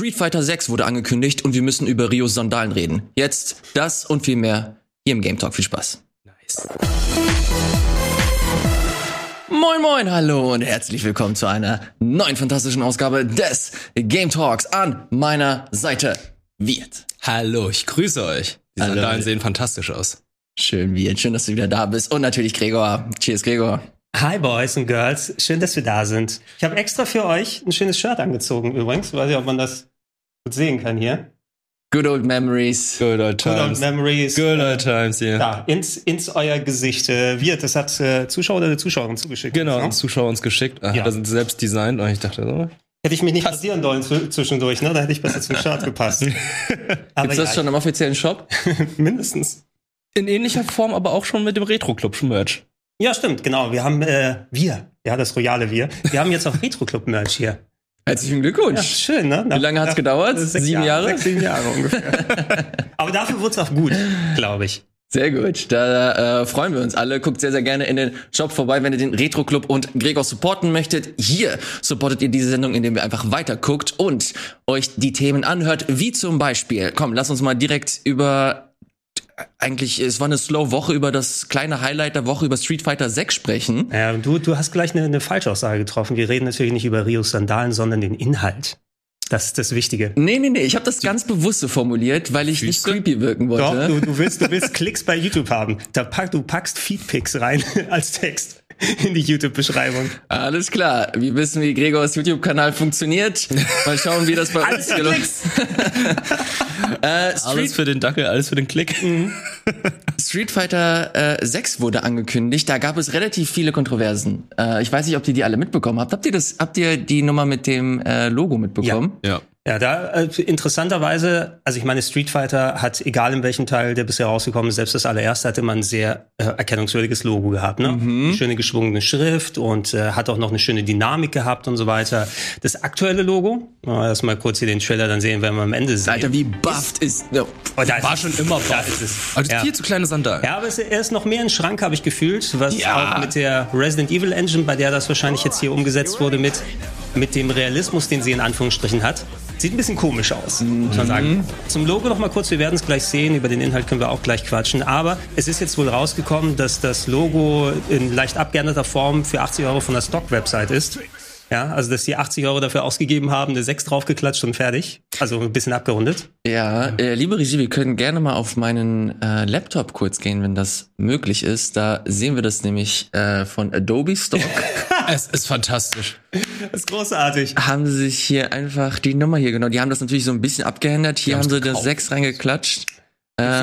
Street Fighter 6 wurde angekündigt und wir müssen über Rios Sandalen reden. Jetzt das und viel mehr hier im Game Talk. Viel Spaß. Nice. Moin moin, hallo und herzlich willkommen zu einer neuen fantastischen Ausgabe des Game Talks. An meiner Seite Wirt. Hallo, ich grüße euch. Die Hallo. Sandalen sehen fantastisch aus. Schön, Wirt. Schön, dass du wieder da bist. Und natürlich Gregor. Cheers, Gregor. Hi Boys und Girls, schön, dass wir da sind. Ich habe extra für euch ein schönes Shirt angezogen übrigens. Weiß nicht, ob man das gut sehen kann hier. Good old memories. Good old Good old times. Memories. Good old times, ja. Ja, ins, ins euer Gesicht. Äh, Wirt, das hat äh, Zuschauer oder eine Zuschauerin zugeschickt. Genau, Ne? Zuschauer uns geschickt. Ach, Ja. Das sind selbst designt und ich dachte so. Hätte ich mich nicht rasieren sollen zw- zwischendurch, ne? Da hätte ich besser zum Shirt gepasst. Aber Gibt's das ja, schon im offiziellen Shop? mindestens. In ähnlicher Form, aber auch schon mit dem Retro-Club-Merch. Ja, stimmt, genau. Wir haben, äh, wir, ja, das royale Wir. Wir haben jetzt auch Retro-Club-Merch hier. Herzlichen Ja, Glückwunsch. schön, ne? Wie lange hat's gedauert? Sechs Sieben Jahre? Sechs, sieben Jahre ungefähr. Aber dafür wurde es auch gut, glaube ich. Sehr gut, da äh, freuen wir uns alle. Guckt sehr, sehr gerne in den Shop vorbei, wenn ihr den Retro Club und Gregor supporten möchtet. Hier supportet ihr diese Sendung, indem ihr einfach weiter guckt und euch die Themen anhört, wie zum Beispiel, komm, lass uns mal direkt über eigentlich, es war eine slow Woche über das kleine Highlight der Woche über Street Fighter 6 sprechen. Ja, du, du hast gleich eine, eine Falschaussage getroffen. Wir reden natürlich nicht über Rios Sandalen, sondern den Inhalt. Das ist das Wichtige. Nee, nee, nee, ich habe das ganz bewusst so formuliert, weil ich nicht Füße? creepy wirken Doch, wollte. du, du willst, du willst Klicks bei YouTube haben. Da pack, du packst Feedpics rein als Text in die YouTube-Beschreibung. Alles klar, wir wissen, wie Gregors YouTube-Kanal funktioniert. Mal schauen, wie das bei Alles uns für gelungen Klicks. äh, Street Alles für den Dackel, alles für den Klick. Street Fighter äh, 6 wurde angekündigt. Da gab es relativ viele Kontroversen. Äh, ich weiß nicht, ob ihr die alle mitbekommen habt. Habt ihr das? Habt ihr die Nummer mit dem äh, Logo mitbekommen? Ja. Ja, da äh, interessanterweise, also ich meine, Street Fighter hat, egal in welchem Teil der bisher rausgekommen ist, selbst das allererste hatte man ein sehr äh, erkennungswürdiges Logo gehabt, ne? Eine schöne geschwungene Schrift und äh, hat auch noch eine schöne Dynamik gehabt und so weiter. Das aktuelle Logo, wenn das mal kurz hier den Trailer dann sehen, werden wir am Ende sehen. Alter, wie bufft ist. No. Oh, da War ist schon immer Da buff. ist es. Also Ja. viel zu kleine Sandalen. Ja, aber es, er ist noch mehr ein Schrank, habe ich gefühlt, was Ja. auch mit der Resident Evil Engine, bei der das wahrscheinlich jetzt hier umgesetzt wurde, mit, mit dem Realismus, den sie in Anführungsstrichen hat. Sieht ein bisschen komisch aus, muss man sagen. Zum Logo noch mal kurz, wir werden es gleich sehen, über den Inhalt können wir auch gleich quatschen. Aber es ist jetzt wohl rausgekommen, dass das Logo in leicht abgeänderter Form für 80 Euro von der Stock-Website ist. Ja, also dass die 80 Euro dafür ausgegeben haben, eine 6 draufgeklatscht und fertig. Also ein bisschen abgerundet. Ja, äh, liebe Regie, wir können gerne mal auf meinen äh, Laptop kurz gehen, wenn das möglich ist. Da sehen wir das nämlich äh, von Adobe Stock. Es ist fantastisch. Das ist großartig. haben sie sich hier einfach die Nummer hier genommen. Die haben das natürlich so ein bisschen abgeändert. Hier haben sie das gekauft. 6 reingeklatscht.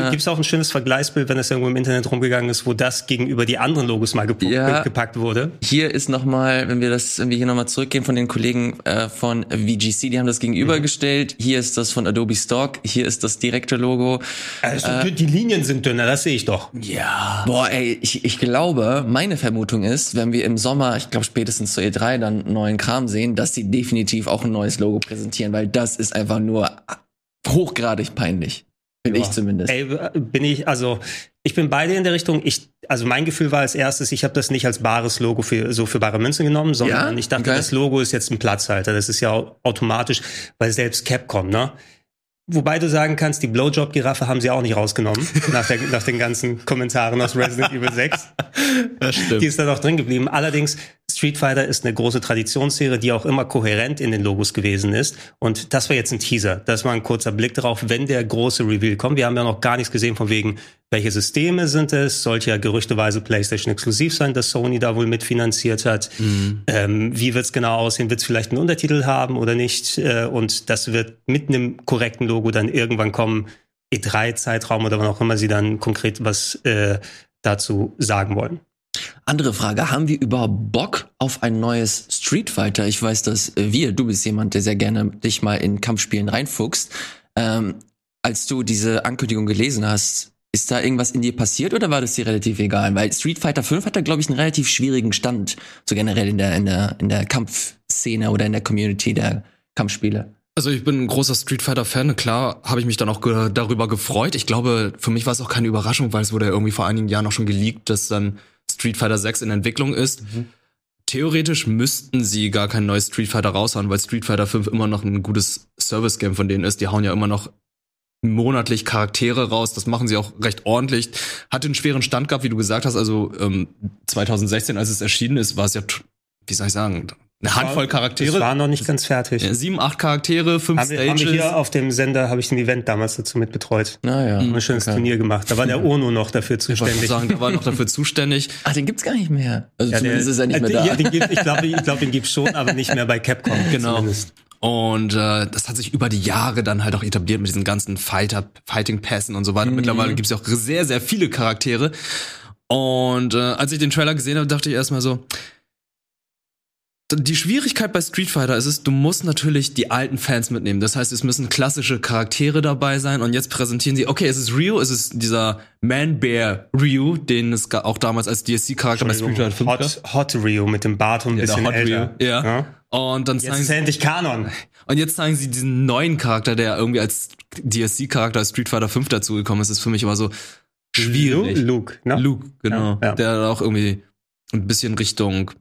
Gibt es auch ein schönes Vergleichsbild, wenn es irgendwo im Internet rumgegangen ist, wo das gegenüber die anderen Logos mal gepu- Ja. gepackt wurde? Hier ist nochmal, wenn wir das, wenn wir hier nochmal zurückgehen von den Kollegen äh, von VGC, die haben das gegenübergestellt. Hier ist das von Adobe Stock, hier ist das direkte Logo. Also, die Linien sind dünner, das sehe ich doch. Ja. Boah, ey, ich, ich glaube, meine Vermutung ist, wenn wir im Sommer, ich glaube spätestens zur E3 dann neuen Kram sehen, dass sie definitiv auch ein neues Logo präsentieren, weil das ist einfach nur hochgradig peinlich. Finde ich zumindest. Ey, bin ich, also, ich bin beide in der Richtung. Ich, also mein Gefühl war als erstes, ich habe das nicht als bares Logo für so für bare Münze genommen, sondern Ja? ich dachte, Okay. das Logo ist jetzt ein Platzhalter. Das ist ja au- automatisch, weil selbst Capcom, ne? Wobei du sagen kannst, die Blowjob-Giraffe haben sie auch nicht rausgenommen, nach, der, nach den ganzen Kommentaren aus Resident Evil 6. Das stimmt. Die ist dann auch drin geblieben. Allerdings, Street Fighter ist eine große Traditionsserie, die auch immer kohärent in den Logos gewesen ist. Und das war jetzt ein Teaser. Das war ein kurzer Blick darauf, wenn der große Reveal kommt. Wir haben ja noch gar nichts gesehen von wegen, welche Systeme sind es? Sollte ja gerüchteweise PlayStation exklusiv sein, dass Sony da wohl mitfinanziert hat. Ähm, wie wird's genau aussehen? Wird's vielleicht einen Untertitel haben oder nicht? Äh, und das wird mit einem korrekten Logo dann irgendwann kommen. E3-Zeitraum oder wann auch immer sie dann konkret was äh, dazu sagen wollen. Andere Frage, haben wir überhaupt Bock auf ein neues Street Fighter? Ich weiß, dass äh, wir, du bist jemand, der sehr gerne dich mal in Kampfspielen reinfuchst. Ähm, als du diese Ankündigung gelesen hast, ist da irgendwas in dir passiert oder war das dir relativ egal? Weil Street Fighter 5 hat da, glaube ich, einen relativ schwierigen Stand, so generell in der, in der, in der Kampfszene oder in der Community der Kampfspiele. Also ich bin ein großer Street Fighter Fan. Klar habe ich mich dann auch ge darüber gefreut. Ich glaube, für mich war es auch keine Überraschung, weil es wurde ja irgendwie vor einigen Jahren auch schon geleakt, dass dann Street Fighter 6 in Entwicklung ist. theoretisch müssten sie gar kein neues Street Fighter raushauen, weil Street Fighter 5 immer noch ein gutes Service-Game von denen ist. Die hauen ja immer noch monatlich Charaktere raus. Das machen sie auch recht ordentlich. Hat einen schweren Stand gehabt, wie du gesagt hast. Also ähm, 2016, als es erschienen ist, war es ja, wie soll ich sagen, eine Handvoll Charaktere. Das war noch nicht ganz fertig. Ja, sieben, acht Charaktere, fünf haben wir, haben wir Stages. hier auf dem Sender, habe ich ein Event damals dazu mitbetreut. Naja. Ein schönes Turnier gemacht. Da war der Ono noch dafür ich zuständig. sagen, der war noch dafür zuständig. Ach, den gibt's gar nicht mehr. Also Ja, zumindest der- ist er nicht mehr da. Ja, den gibt, ich glaube, ich glaube, den gibt's schon, aber nicht mehr bei Capcom. Genau. Zumindest. Und äh, das hat sich über die Jahre dann halt auch etabliert mit diesen ganzen Fighter, Fighting Pässen und so weiter. Mittlerweile gibt's ja auch sehr, sehr viele Charaktere. Und äh, als ich den Trailer gesehen habe, dachte ich erstmal so, die Schwierigkeit bei Street Fighter ist es, du musst natürlich die alten Fans mitnehmen. Das heißt, es müssen klassische Charaktere dabei sein und jetzt präsentieren sie, okay, es ist Ryu, es ist dieser Man-Bear Ryu, den es auch damals als DLC-Charakter bei Street Fighter 5 gab. Hot, Hot Rio mit dem Bart und ein Ja, bisschen Hot älter. Ryu, ja. Und dann Jetzt zeigen ist sie, endlich Kanon. und jetzt zeigen sie diesen neuen Charakter, der irgendwie als DLC-Charakter als Street Fighter 5 dazugekommen ist. Das ist für mich immer so schwierig. Lu- Luke, ne? Luke, genau. Ja, ja. Der auch irgendwie ein bisschen Richtung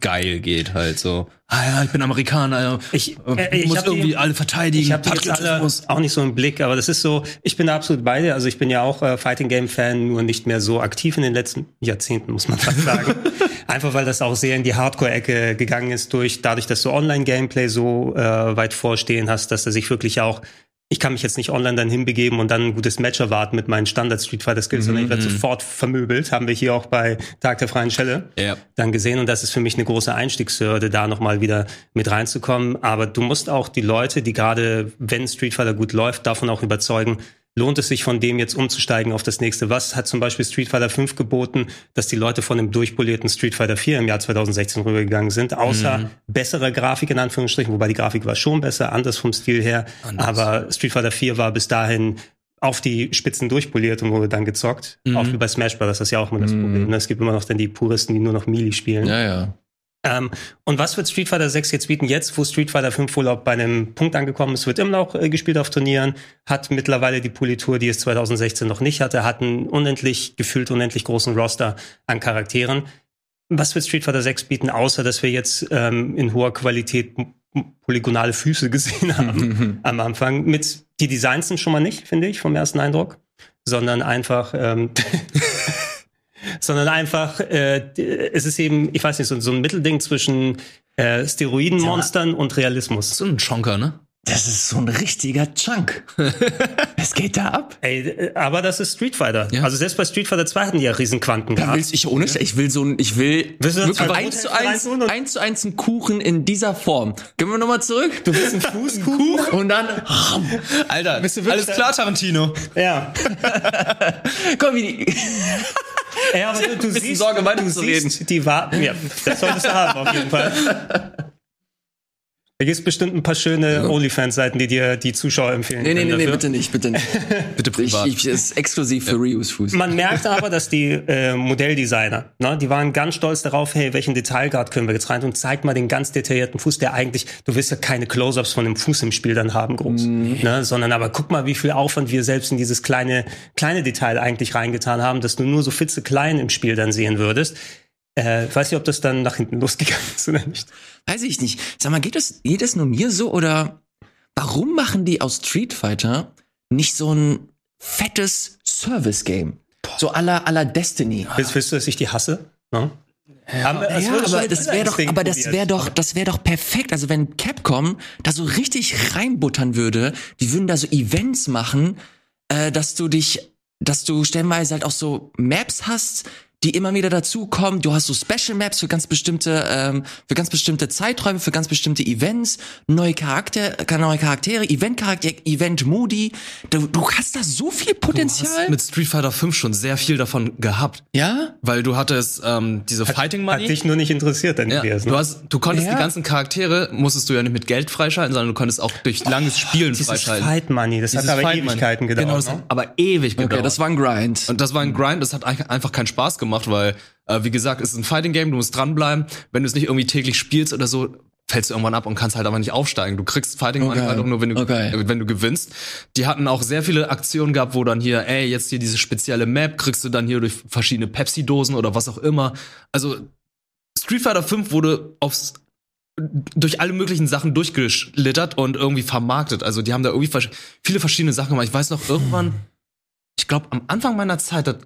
geil geht halt so. Ah ja, ich bin Amerikaner. Ich- äh, äh, ich muss hab die- irgendwie alle verteidigen. Ich habe jetzt alle auch nicht so im Blick, aber das ist so, ich bin da absolut bei dir. Also ich bin ja auch äh, Fighting Game Fan, nur nicht mehr so aktiv in den letzten Jahrzehnten, muss man fast sagen. Einfach weil das auch sehr in die Hardcore-Ecke gegangen ist, durch dadurch, dass du Online-Gameplay so äh, weit vorstehen hast, dass er sich wirklich auch ich kann mich jetzt nicht online dann hinbegeben und dann ein gutes Match erwarten mit meinen Standard Street Fighter Skills, sondern ich werde sofort vermöbelt. Haben wir hier auch bei Tag der freien Schelle Ja. dann gesehen und das ist für mich eine große Einstiegshürde, da nochmal wieder mit reinzukommen. Aber du musst auch die Leute, die gerade, wenn Street Fighter gut läuft, davon auch überzeugen, lohnt es sich von dem jetzt umzusteigen auf das nächste. Was hat zum Beispiel Street Fighter 5 geboten, dass die Leute von dem durchpolierten Street Fighter 4 im Jahr 2016 rübergegangen sind, außer bessere Grafik in Anführungsstrichen, wobei die Grafik war schon besser, anders vom Stil her, aber Street Fighter 4 war bis dahin auf die Spitzen durchpoliert und wurde dann gezockt. Auch wie bei Smash Bros. Das ist ja auch immer das Problem. ne? Es gibt immer noch dann die Puristen, die nur noch Melee spielen. Ja, ja. Ähm, und was wird Street Fighter 6 jetzt bieten? Jetzt, wo Street Fighter 5 wohl auch bei einem Punkt angekommen ist, wird immer noch äh, gespielt auf Turnieren, hat mittlerweile die Politur, die es 2016 noch nicht hatte, hat einen unendlich, gefühlt unendlich großen Roster an Charakteren. Was wird Street Fighter 6 bieten, außer dass wir jetzt ähm, in hoher Qualität polygonale Füße gesehen haben am Anfang? Mit die Designs sind schon mal nicht, finde ich, vom ersten Eindruck, sondern einfach ähm, sondern einfach, äh, es ist eben, ich weiß nicht, so, so ein Mittelding zwischen äh, Steroidenmonstern und Realismus. So ein Chonker, ne? Das ist so ein richtiger Chunk. Was geht da ab? Ey, äh, aber das ist Street Fighter. Ja. Also selbst bei Street Fighter 2 hatten die ja Riesenquanten Da gehabt. willst ich ohne Scheiß, ich will so ein, ich will wirklich eins zu eins, eins zu eins einen Kuchen in dieser Form. Gehen wir nochmal zurück. Du willst einen Fußkuchen und dann, Alter, Bist du wirklich alles klar, Tarantino. Ja. komm, wie die, Ey, aber du, du siehst, Sorge, du siehst die Warten. Ja, das solltest du haben, auf jeden Fall. Da gibt bestimmt ein paar schöne OnlyFans-Seiten, die dir die Zuschauer empfehlen. nee, nee, nee, nee, bitte nicht, bitte nicht. Bitte privat. Ich, ich, ist exklusiv für Ryus Fuß. Man merkt aber, dass die äh, Modelldesigner, ne, die waren ganz stolz darauf, hey, welchen Detailgrad können wir jetzt rein und zeigt mal den ganz detaillierten Fuß, der eigentlich, du wirst ja keine Close-ups von dem Fuß im Spiel dann haben, groß, ne, sondern aber guck mal, wie viel Aufwand wir selbst in dieses kleine, kleine Detail eigentlich reingetan haben, dass du nur so fitze klein im Spiel dann sehen würdest. Äh, ich weiß nicht, ob das dann nach hinten losgegangen ist oder nicht. Weiß ich nicht. Sag mal, geht das, geht das nur mir so oder warum machen die aus Street Fighter nicht so ein fettes Service-Game? So aller aller Destiny. Willst, willst du, dass ich die hasse? Ne? Haben wir- es Ja, aber das wäre doch, aber das wäre doch, das wäre doch perfekt. Also wenn Capcom da so richtig reinbuttern würde, die würden da so Events machen, äh, dass du dich, dass du stellenweise halt auch so Maps hast, die immer wieder dazukommen. Du hast so Special Maps für ganz bestimmte, ähm, für ganz bestimmte Zeiträume, für ganz bestimmte Events, neue Charakter, neue Charaktere, Event Charakter, Event Moody. Du, du hast da so viel Du Potenzial. hast mit Street Fighter 5 schon sehr viel davon gehabt. ja? Weil du hattest ähm, diese Fighting Hat Money. dich nur nicht interessiert, dann Ja, gewesen. du hast, du konntest Ja. die ganzen Charaktere, musstest du ja nicht mit Geld freischalten, sondern du konntest auch durch langes Spielen Dieses freischalten. Fight Money, das Dieses hat aber Fight Money. Ewigkeiten gedauert. Genau, das ne? hat aber ewig gedauert. Okay, das war ein Grind. Und das war ein Grind, das hat einfach keinen Spaß gemacht, weil, äh, wie gesagt, es ist ein Fighting Game, du musst dranbleiben. Wenn du es nicht irgendwie täglich spielst oder so, fällst du irgendwann ab und kannst halt aber nicht aufsteigen. Du kriegst Fighting Money Okay. halt auch nur, wenn du, Okay. äh, wenn du gewinnst. Die hatten auch sehr viele Aktionen gehabt, wo dann hier, ey, jetzt hier diese spezielle Map kriegst du dann hier durch verschiedene Pepsi-Dosen oder was auch immer. Also, Street Fighter 5 wurde aufs durch alle möglichen Sachen durchgeschlittert und irgendwie vermarktet. Also die haben da irgendwie vers viele verschiedene Sachen gemacht. Ich weiß noch irgendwann, ich glaube am Anfang meiner Zeit hat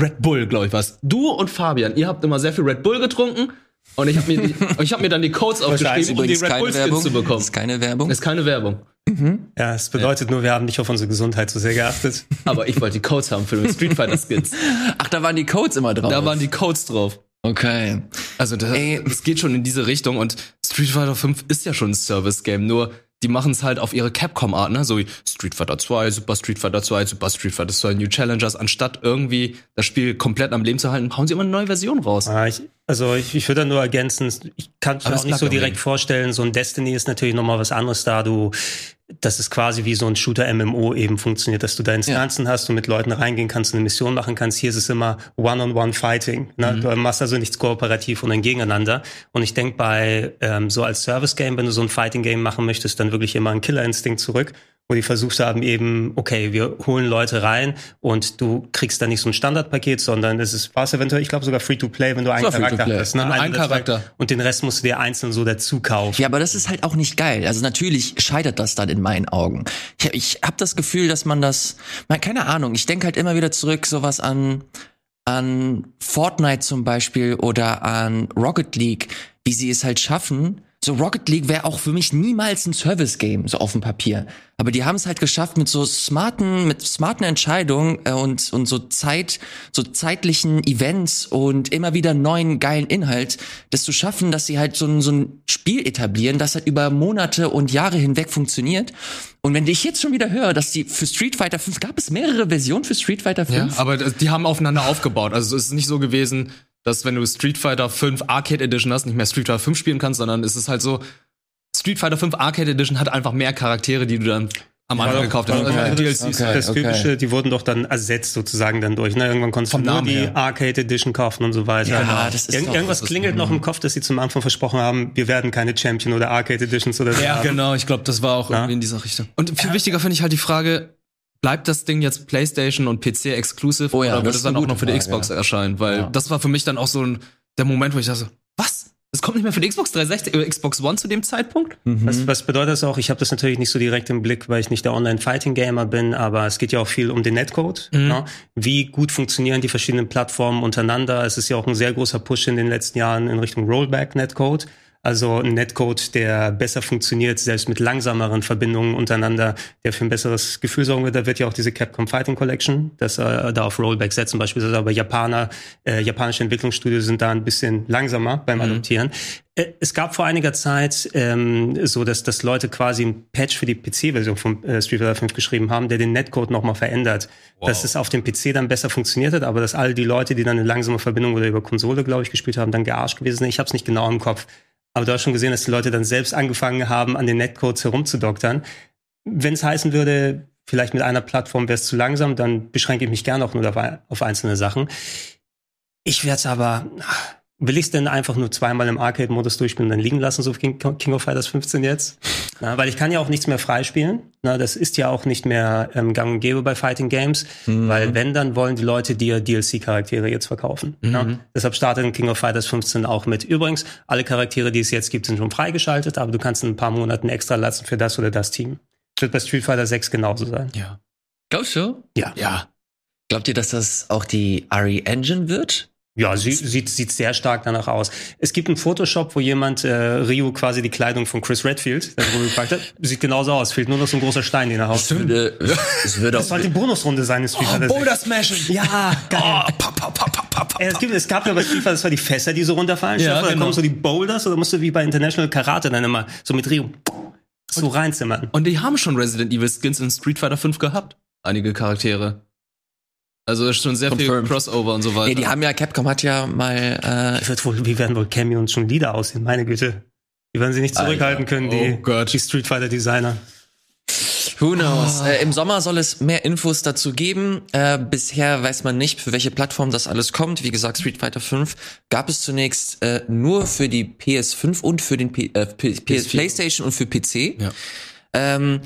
Red Bull, glaube ich, was. Du und Fabian, ihr habt immer sehr viel Red Bull getrunken und ich habe mir, die- ich hab mir dann die Codes aufgeschrieben, um die Red Bull keine Werbung. Skins zu bekommen. Das ist keine Werbung. ist keine Werbung. Ja, es bedeutet nur, wir haben nicht auf unsere Gesundheit so sehr geachtet. Aber ich wollte die Codes haben für die Street Fighter Skins. Ach, da waren die Codes immer drauf. Da waren die Codes drauf. Okay. Also das, Ey. es geht schon in diese Richtung und Street Fighter 5 ist ja schon ein Service-Game, nur die machen es halt auf ihre Capcom-Art, ne? So wie Street Fighter 2, Super Street Fighter 2, Super Street Fighter 2, New Challengers. Anstatt irgendwie das Spiel komplett am Leben zu halten, hauen sie immer eine neue Version raus. Ah, ich, also ich, ich würde da nur ergänzen, ich kann es mir auch nicht so direkt vorstellen. So ein Destiny ist natürlich nochmal was anderes da. Du, das ist quasi wie so ein Shooter-MMO eben funktioniert, dass du da Instanzen hast, du mit Leuten reingehen kannst, eine Mission machen kannst. Hier ist es immer One-on-One-Fighting. Ne? Mhm. Du machst also nichts kooperativ und dann gegeneinander. Und ich denke bei ähm, so als Service-Game, wenn du so ein Fighting-Game machen möchtest, dann wirklich immer ein Killer-Instinkt zurück wo die versucht haben eben, okay, wir holen Leute rein und du kriegst da nicht so ein Standardpaket, sondern es ist, war es eventuell, ich glaube sogar Free-to-Play, wenn du einen Charakter hast. Ne? Oder zwei. Charakter. Und den Rest musst du dir einzeln so dazu kaufen. Ja, aber das ist halt auch nicht geil. Also natürlich scheitert das dann in meinen Augen. Ich, ich habe das Gefühl, dass man das, man, keine Ahnung, ich denke halt immer wieder zurück, sowas an an Fortnite zum Beispiel oder an Rocket League, wie sie es halt schaffen. So Rocket League wäre auch für mich niemals ein Service-Game, so auf dem Papier. Aber die haben es halt geschafft mit so smarten, mit smarten Entscheidungen äh, und, und so Zeit, so zeitlichen Events und immer wieder neuen geilen Inhalt, das zu schaffen, dass sie halt so ein, so ein Spiel etablieren, das halt über Monate und Jahre hinweg funktioniert. Und wenn ich jetzt schon wieder höre, dass die für Street Fighter 5, gab es mehrere Versionen für Street Fighter 5? Ja, aber das- die haben aufeinander aufgebaut. Also es ist nicht so gewesen, dass wenn du Street Fighter 5 Arcade Edition hast, nicht mehr Street Fighter 5 spielen kannst, sondern es ist halt so, Street Fighter 5 Arcade Edition hat einfach mehr Charaktere, die du dann am Anfang gekauft hast. okay. Also DLCs. Okay. das typische, die wurden doch dann ersetzt sozusagen dann durch. Ne? Irgendwann konntest Vom du nur Namen die her. Arcade Edition kaufen und so weiter. Ja, Genau. das ist Irgend, doch- irgendwas das ist- klingelt noch im Kopf, dass sie zum Anfang versprochen haben, wir werden keine Champion oder Arcade Editions oder so. Ja, haben. genau. Ich glaube, das war auch Ja. irgendwie in dieser Richtung. Und viel wichtiger finde ich halt die Frage, bleibt das Ding jetzt PlayStation und PC exclusive Oh ja, oder wird es dann auch noch für die Frage, Xbox ja. erscheinen? Weil Ja. das war für mich dann auch so ein, der Moment, wo ich dachte, was? Es kommt nicht mehr für die Xbox 360 oder Xbox One zu dem Zeitpunkt? Was, was bedeutet das auch? Ich habe das natürlich nicht so direkt im Blick, weil ich nicht der Online-Fighting-Gamer bin, aber es geht ja auch viel um den Netcode. Ne? Wie gut funktionieren die verschiedenen Plattformen untereinander? Es ist ja auch ein sehr großer Push in den letzten Jahren in Richtung Rollback-Netcode. Also ein Netcode, der besser funktioniert, selbst mit langsameren Verbindungen untereinander, der für ein besseres Gefühl sorgen wird. Da wird ja auch diese Capcom Fighting Collection, das äh, da auf Rollback setzen beispielsweise. Aber Japaner, äh, japanische Entwicklungsstudios sind da ein bisschen langsamer beim Adoptieren. Äh, Es gab vor einiger Zeit ähm, so, dass, dass Leute quasi ein Patch für die PC-Version von äh, Street Fighter 5 geschrieben haben, der den Netcode nochmal verändert. Dass es auf dem PC dann besser funktioniert hat, aber dass all die Leute, die dann eine langsame Verbindung oder über Konsole, glaube ich, gespielt haben, dann gearscht gewesen sind. Ich habe es nicht genau im Kopf. Aber du hast schon gesehen, dass die Leute dann selbst angefangen haben, an den Netcodes herumzudoktern. Wenn es heißen würde, vielleicht mit einer Plattform wäre es zu langsam, dann beschränke ich mich gerne auch nur auf, auf einzelne Sachen. Ich werde es aber, will ich es denn einfach nur zweimal im Arcade-Modus durchspielen und dann liegen lassen, so wie King, King of Fighters 15 jetzt? Na, weil ich kann ja auch nichts mehr freispielen. Na, das ist ja auch nicht mehr ähm, gang und gäbe bei Fighting Games, weil wenn, dann wollen die Leute dir DLC-Charaktere jetzt verkaufen. Ja? Deshalb startet in King of Fighters 15 auch mit. Übrigens, alle Charaktere, die es jetzt gibt, sind schon freigeschaltet, aber du kannst in ein paar Monaten extra lassen für das oder das Team. Wird bei Street Fighter 6 genauso sein. Ja. Glaubst du? Ja. Ja. Glaubt ihr, dass das auch die RE Engine wird? Ja, sie, sieht, sieht sehr stark danach aus. Es gibt einen Photoshop, wo jemand äh, Ryu quasi die Kleidung von Chris Redfield darüber gepackt hat. Sieht genauso aus. Fehlt nur noch so ein großer Stein, den er haut. Würde, es würde Das sollte die Bonusrunde sein Fighter 6. Boulder Smashen. Ja, geil. Oh, pa, pa, pa, pa, pa, pa. Äh, Es, gibt, es gab ja bei Fighter, das war die Fässer, die so runterfallen. Ja, Da genau. kommen so die Boulders oder musst du wie bei International Karate dann immer so mit Ryu so reinzimmern. Und die haben schon Resident Evil Skins in Street Fighter 5 gehabt. Einige Charaktere. Also ist schon sehr Confirmed. viel Crossover und so weiter. nee, die haben ja, Capcom hat ja mal, Wie, wird wohl, wie werden wohl Cameos schon Lieder aussehen? Meine Güte. Die werden sie nicht zurückhalten können, die, Oh Gott. die Street Fighter Designer. äh, who knows. Äh, Im Sommer soll es mehr Infos dazu geben. Äh, bisher weiß man nicht, für welche Plattform das alles kommt. Wie gesagt, Street Fighter 5 gab es zunächst äh, nur für die PS5 und für den P äh, P P PS4. PlayStation und für PC. Ja. Ähm,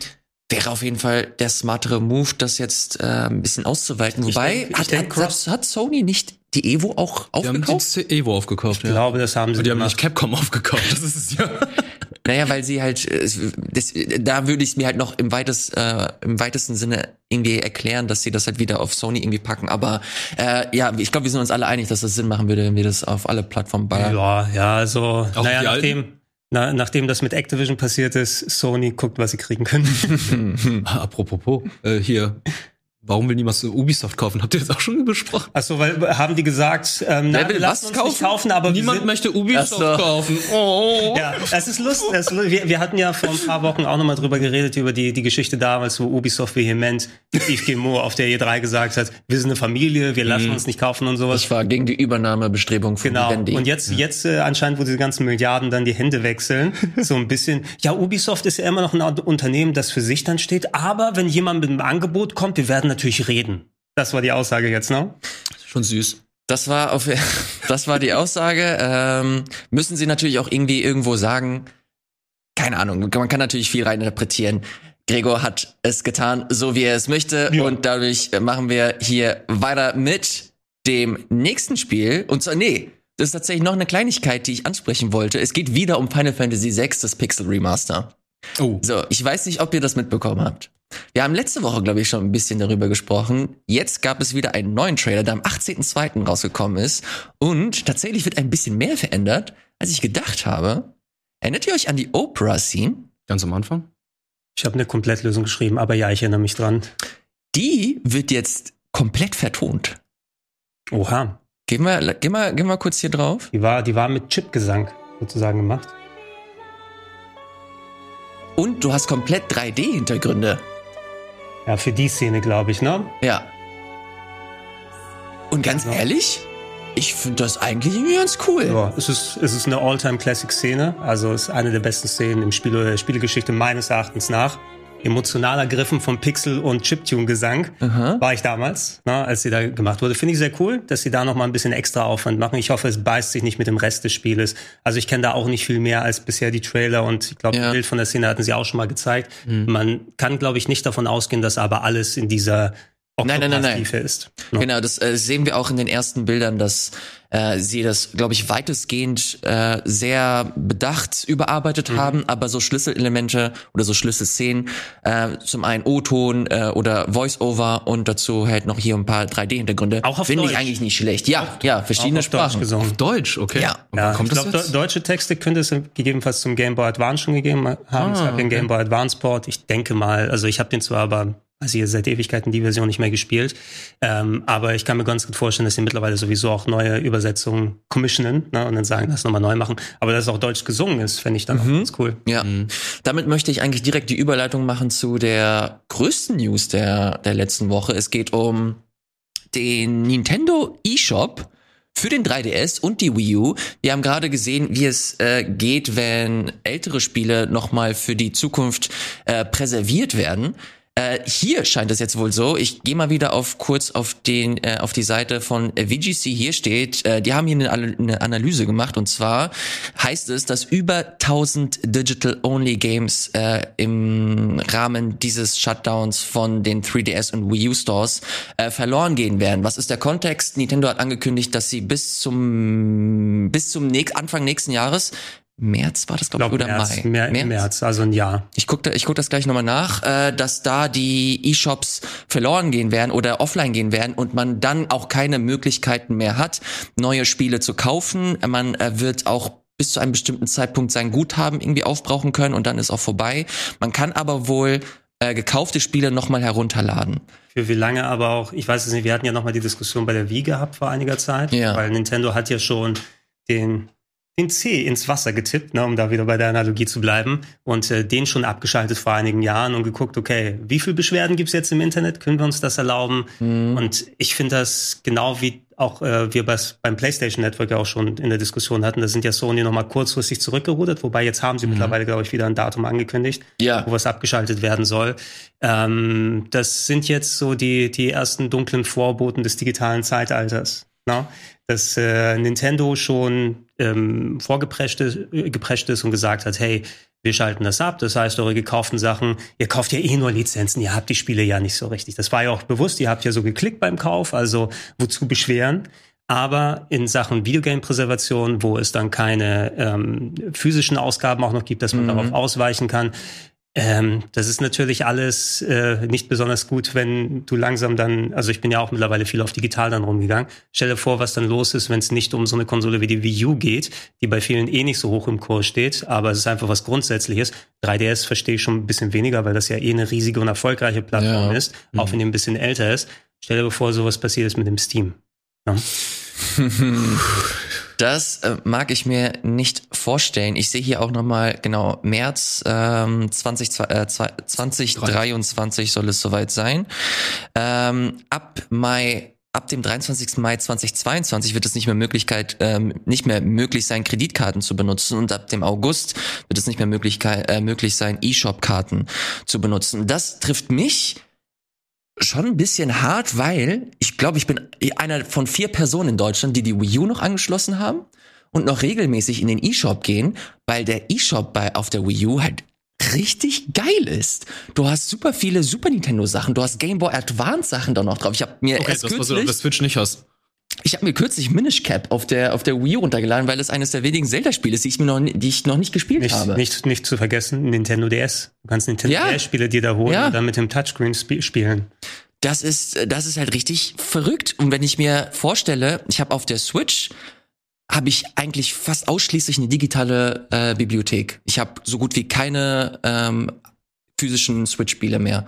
wäre auf jeden Fall der smartere Move, das jetzt äh, ein bisschen auszuweiten. Wobei, denk- ich hat, denk, hat, hat, Sony nicht die Evo auch Die haben aufgekauft? die Evo aufgekauft, Ich ja. glaube, das haben sie Und die haben gemacht. nicht Capcom aufgekauft, das ist es ja. Naja, weil sie halt, äh, das, da würde ich mir halt noch im, weitest, äh, im weitesten Sinne irgendwie erklären, dass sie das halt wieder auf Sony irgendwie packen. Aber äh, ja, ich glaube, wir sind uns alle einig, dass das Sinn machen würde, wenn wir das auf alle Plattformen ballern. Ja, ja, also, Auch naja, nachdem, na, nachdem das mit Activision passiert ist, Sony guckt, was sie kriegen können. Apropos, äh, hier, warum will niemand so Ubisoft kaufen? Habt ihr das auch schon besprochen? Achso, weil haben die gesagt, ähm, will wir lassen uns kaufen? nicht kaufen, aber wir Niemand sind, möchte Ubisoft Ach so. kaufen. Oh. Ja, es ist lustig. Es, wir, wir hatten ja vor ein paar Wochen auch nochmal drüber geredet, über die, die Geschichte damals, wo Ubisoft vehement Steve Gilmour auf der E3 gesagt hat, wir sind eine Familie, wir lassen uns nicht kaufen und sowas. Das war gegen die Übernahmebestrebung von Genau. Vivendi. Und jetzt, jetzt äh, anscheinend, wo diese ganzen Milliarden dann die Hände wechseln, so ein bisschen. Ja, Ubisoft ist ja immer noch ein Unternehmen, das für sich dann steht. Aber wenn jemand mit einem Angebot kommt, wir werden natürlich reden. Das war die Aussage jetzt, ne? Schon süß. Das war auf, das war die Aussage. Ähm, müssen sie natürlich auch irgendwie irgendwo sagen, keine Ahnung, man kann natürlich viel reininterpretieren. Gregor hat es getan, so wie er es möchte. Ja. Und dadurch machen wir hier weiter mit dem nächsten Spiel. Und zwar, nee, das ist tatsächlich noch eine Kleinigkeit, die ich ansprechen wollte. Es geht wieder um Final Fantasy VI, das Pixel Remaster. Oh. So, ich weiß nicht, ob ihr das mitbekommen habt. Wir haben letzte Woche, glaube ich, schon ein bisschen darüber gesprochen. Jetzt gab es wieder einen neuen Trailer, der am 18.02. rausgekommen ist. Und tatsächlich wird ein bisschen mehr verändert, als ich gedacht habe. Erinnert ihr euch an die Oprah-Scene? Ganz am Anfang? Ich habe eine Komplettlösung geschrieben, aber ja, ich erinnere mich dran. Die wird jetzt komplett vertont. Oha. Gehen wir, gehen wir, gehen wir kurz hier drauf. Die war, die war mit Chipgesang sozusagen gemacht. Und du hast komplett 3D-Hintergründe. Ja, für die Szene, glaube ich, ne? Ja. Und ganz Ja. ehrlich, ich finde das eigentlich irgendwie ganz cool. Ja, es ist, es ist eine All-Time-Classic-Szene. Also es ist eine der besten Szenen im Spiel oder der Spielegeschichte meines Erachtens nach. Emotional ergriffen vom Pixel- und Chiptune-Gesang war ich damals, ne, als sie da gemacht wurde. Finde ich sehr cool, dass sie da noch mal ein bisschen extra Aufwand machen. Ich hoffe, es beißt sich nicht mit dem Rest des Spieles. Also ich kenne da auch nicht viel mehr als bisher die Trailer und ich glaube, Ja. ein Bild von der Szene hatten sie auch schon mal gezeigt. Man kann, glaube ich, nicht davon ausgehen, dass aber alles in dieser Nein, nein, nein, nein. Ist. Ne? Genau, das äh, sehen wir auch in den ersten Bildern, dass äh, sie das, glaube ich, weitestgehend äh, sehr bedacht überarbeitet haben, aber so Schlüsselelemente oder so Schlüsselszenen, äh, zum einen O-Ton äh, oder Voice-Over und dazu halt noch hier ein paar 3D-Hintergründe. Auch auf Finde ich eigentlich nicht schlecht. Ja, ja, verschiedene auf Deutsch Sprachen. gesungen. Auf Deutsch, okay. Ja. Ja, kommt ich glaube, deutsche Texte könnte es gegebenenfalls zum Game Boy Advance schon gegeben haben. es Ah, gab den okay. Game Boy Advance Port. Ich denke mal, also ich habe den zwar aber, also hier seit Ewigkeiten die Version nicht mehr gespielt, ähm, aber ich kann mir ganz gut vorstellen, dass sie mittlerweile sowieso auch neue Übersetzungen commissionen ne, und dann sagen, das nochmal neu machen. Aber dass es auch deutsch gesungen ist, fände ich dann auch ganz cool. Ja, damit möchte ich eigentlich direkt die Überleitung machen zu der größten News der, der letzten Woche. Es geht um den Nintendo eShop für den 3DS und die Wii U. Wir haben gerade gesehen, wie es äh, geht, wenn ältere Spiele nochmal für die Zukunft äh, präserviert werden. Äh, hier scheint es jetzt wohl so. Ich gehe mal wieder auf kurz auf den äh, auf die Seite von äh, VGC. Hier steht, äh, die haben hier eine, eine Analyse gemacht und zwar heißt es, dass über 1000 Digital-Only Games äh, im Rahmen dieses Shutdowns von den 3DS und Wii U Stores äh, verloren gehen werden. Was ist der Kontext? Nintendo hat angekündigt, dass sie bis zum bis zum nächst, Anfang nächsten Jahres März war das glaube ich oder März, Mai? März, März, also ein Jahr. Ich gucke da, ich guck das gleich nochmal nach, äh, dass da die E-Shops verloren gehen werden oder offline gehen werden und man dann auch keine Möglichkeiten mehr hat, neue Spiele zu kaufen. Man äh, wird auch bis zu einem bestimmten Zeitpunkt sein Guthaben irgendwie aufbrauchen können und dann ist auch vorbei. Man kann aber wohl äh, gekaufte Spiele nochmal herunterladen. Für wie lange aber auch, ich weiß es nicht, wir hatten ja nochmal die Diskussion bei der Wii gehabt vor einiger Zeit, Ja. weil Nintendo hat ja schon den, den C ins Wasser getippt, ne, um da wieder bei der Analogie zu bleiben, und äh, den schon abgeschaltet vor einigen Jahren und geguckt, okay, wie viel Beschwerden gibt's jetzt im Internet, können wir uns das erlauben? Und ich finde das genau wie auch äh, wir beim PlayStation Network ja auch schon in der Diskussion hatten, da sind ja Sony nochmal kurzfristig zurückgerudert, wobei jetzt haben sie mittlerweile, glaube ich, wieder ein Datum angekündigt Ja. wo was abgeschaltet werden soll. Ähm, das sind jetzt so die, die ersten dunklen Vorboten des digitalen Zeitalters. Ne? Dass äh, Nintendo schon ähm, vorgeprescht ist, äh, geprescht ist und gesagt hat, hey, wir schalten das ab. Das heißt, eure gekauften Sachen, ihr kauft ja eh nur Lizenzen, ihr habt die Spiele ja nicht so richtig. Das war ja auch bewusst, ihr habt ja so geklickt beim Kauf, also wozu beschweren? Aber in Sachen Videogame-Präservation, wo es dann keine ähm, physischen Ausgaben auch noch gibt, dass man Mhm. darauf ausweichen kann, ähm, das ist natürlich alles äh, nicht besonders gut, wenn du langsam dann, also ich bin ja auch mittlerweile viel auf digital dann rumgegangen. Stell dir vor, was dann los ist, wenn es nicht um so eine Konsole wie die Wii U geht, die bei vielen eh nicht so hoch im Kurs steht, aber es ist einfach was Grundsätzliches. 3DS verstehe ich schon ein bisschen weniger, weil das ja eh eine riesige und erfolgreiche Plattform Ja. ist, auch wenn die ein bisschen älter ist. Stell dir vor, sowas passiert ist mit dem Steam. Ja. Das äh, mag ich mir nicht vorstellen. Ich sehe hier auch nochmal, genau, März ähm, 20, äh, 2023 soll es soweit sein. Ähm, ab Mai, ab dem 23. Mai 2022 wird es nicht mehr Möglichkeit, ähm, nicht mehr möglich sein, Kreditkarten zu benutzen und ab dem August wird es nicht mehr äh, möglich sein, E-Shop-Karten zu benutzen. Das trifft mich schon ein bisschen hart, weil ich glaube, ich bin einer von vier Personen in Deutschland, die die Wii U noch angeschlossen haben und noch regelmäßig in den E-Shop gehen, weil der E-Shop bei auf der Wii U halt richtig geil ist. Du hast super viele Super Nintendo Sachen, du hast Game Boy Advance Sachen da noch drauf. Ich habe mir Okay, erst das, was du auf kürzlich, der Switch nicht hast. Ich habe mir kürzlich Minish Cap auf der auf der Wii runtergeladen, weil es eines der wenigen Zelda Spiele ist, die ich mir noch die ich noch nicht gespielt Nicht, habe. nicht, nicht zu vergessen, Nintendo DS. Du kannst Nintendo Ja. DS-Spiele dir da holen Ja. und dann mit dem Touchscreen sp spielen. Das ist, das ist halt richtig verrückt. Und wenn ich mir vorstelle, ich habe auf der Switch habe ich eigentlich fast ausschließlich eine digitale äh, Bibliothek. Ich habe so gut wie keine ähm, physischen Switch-Spiele mehr.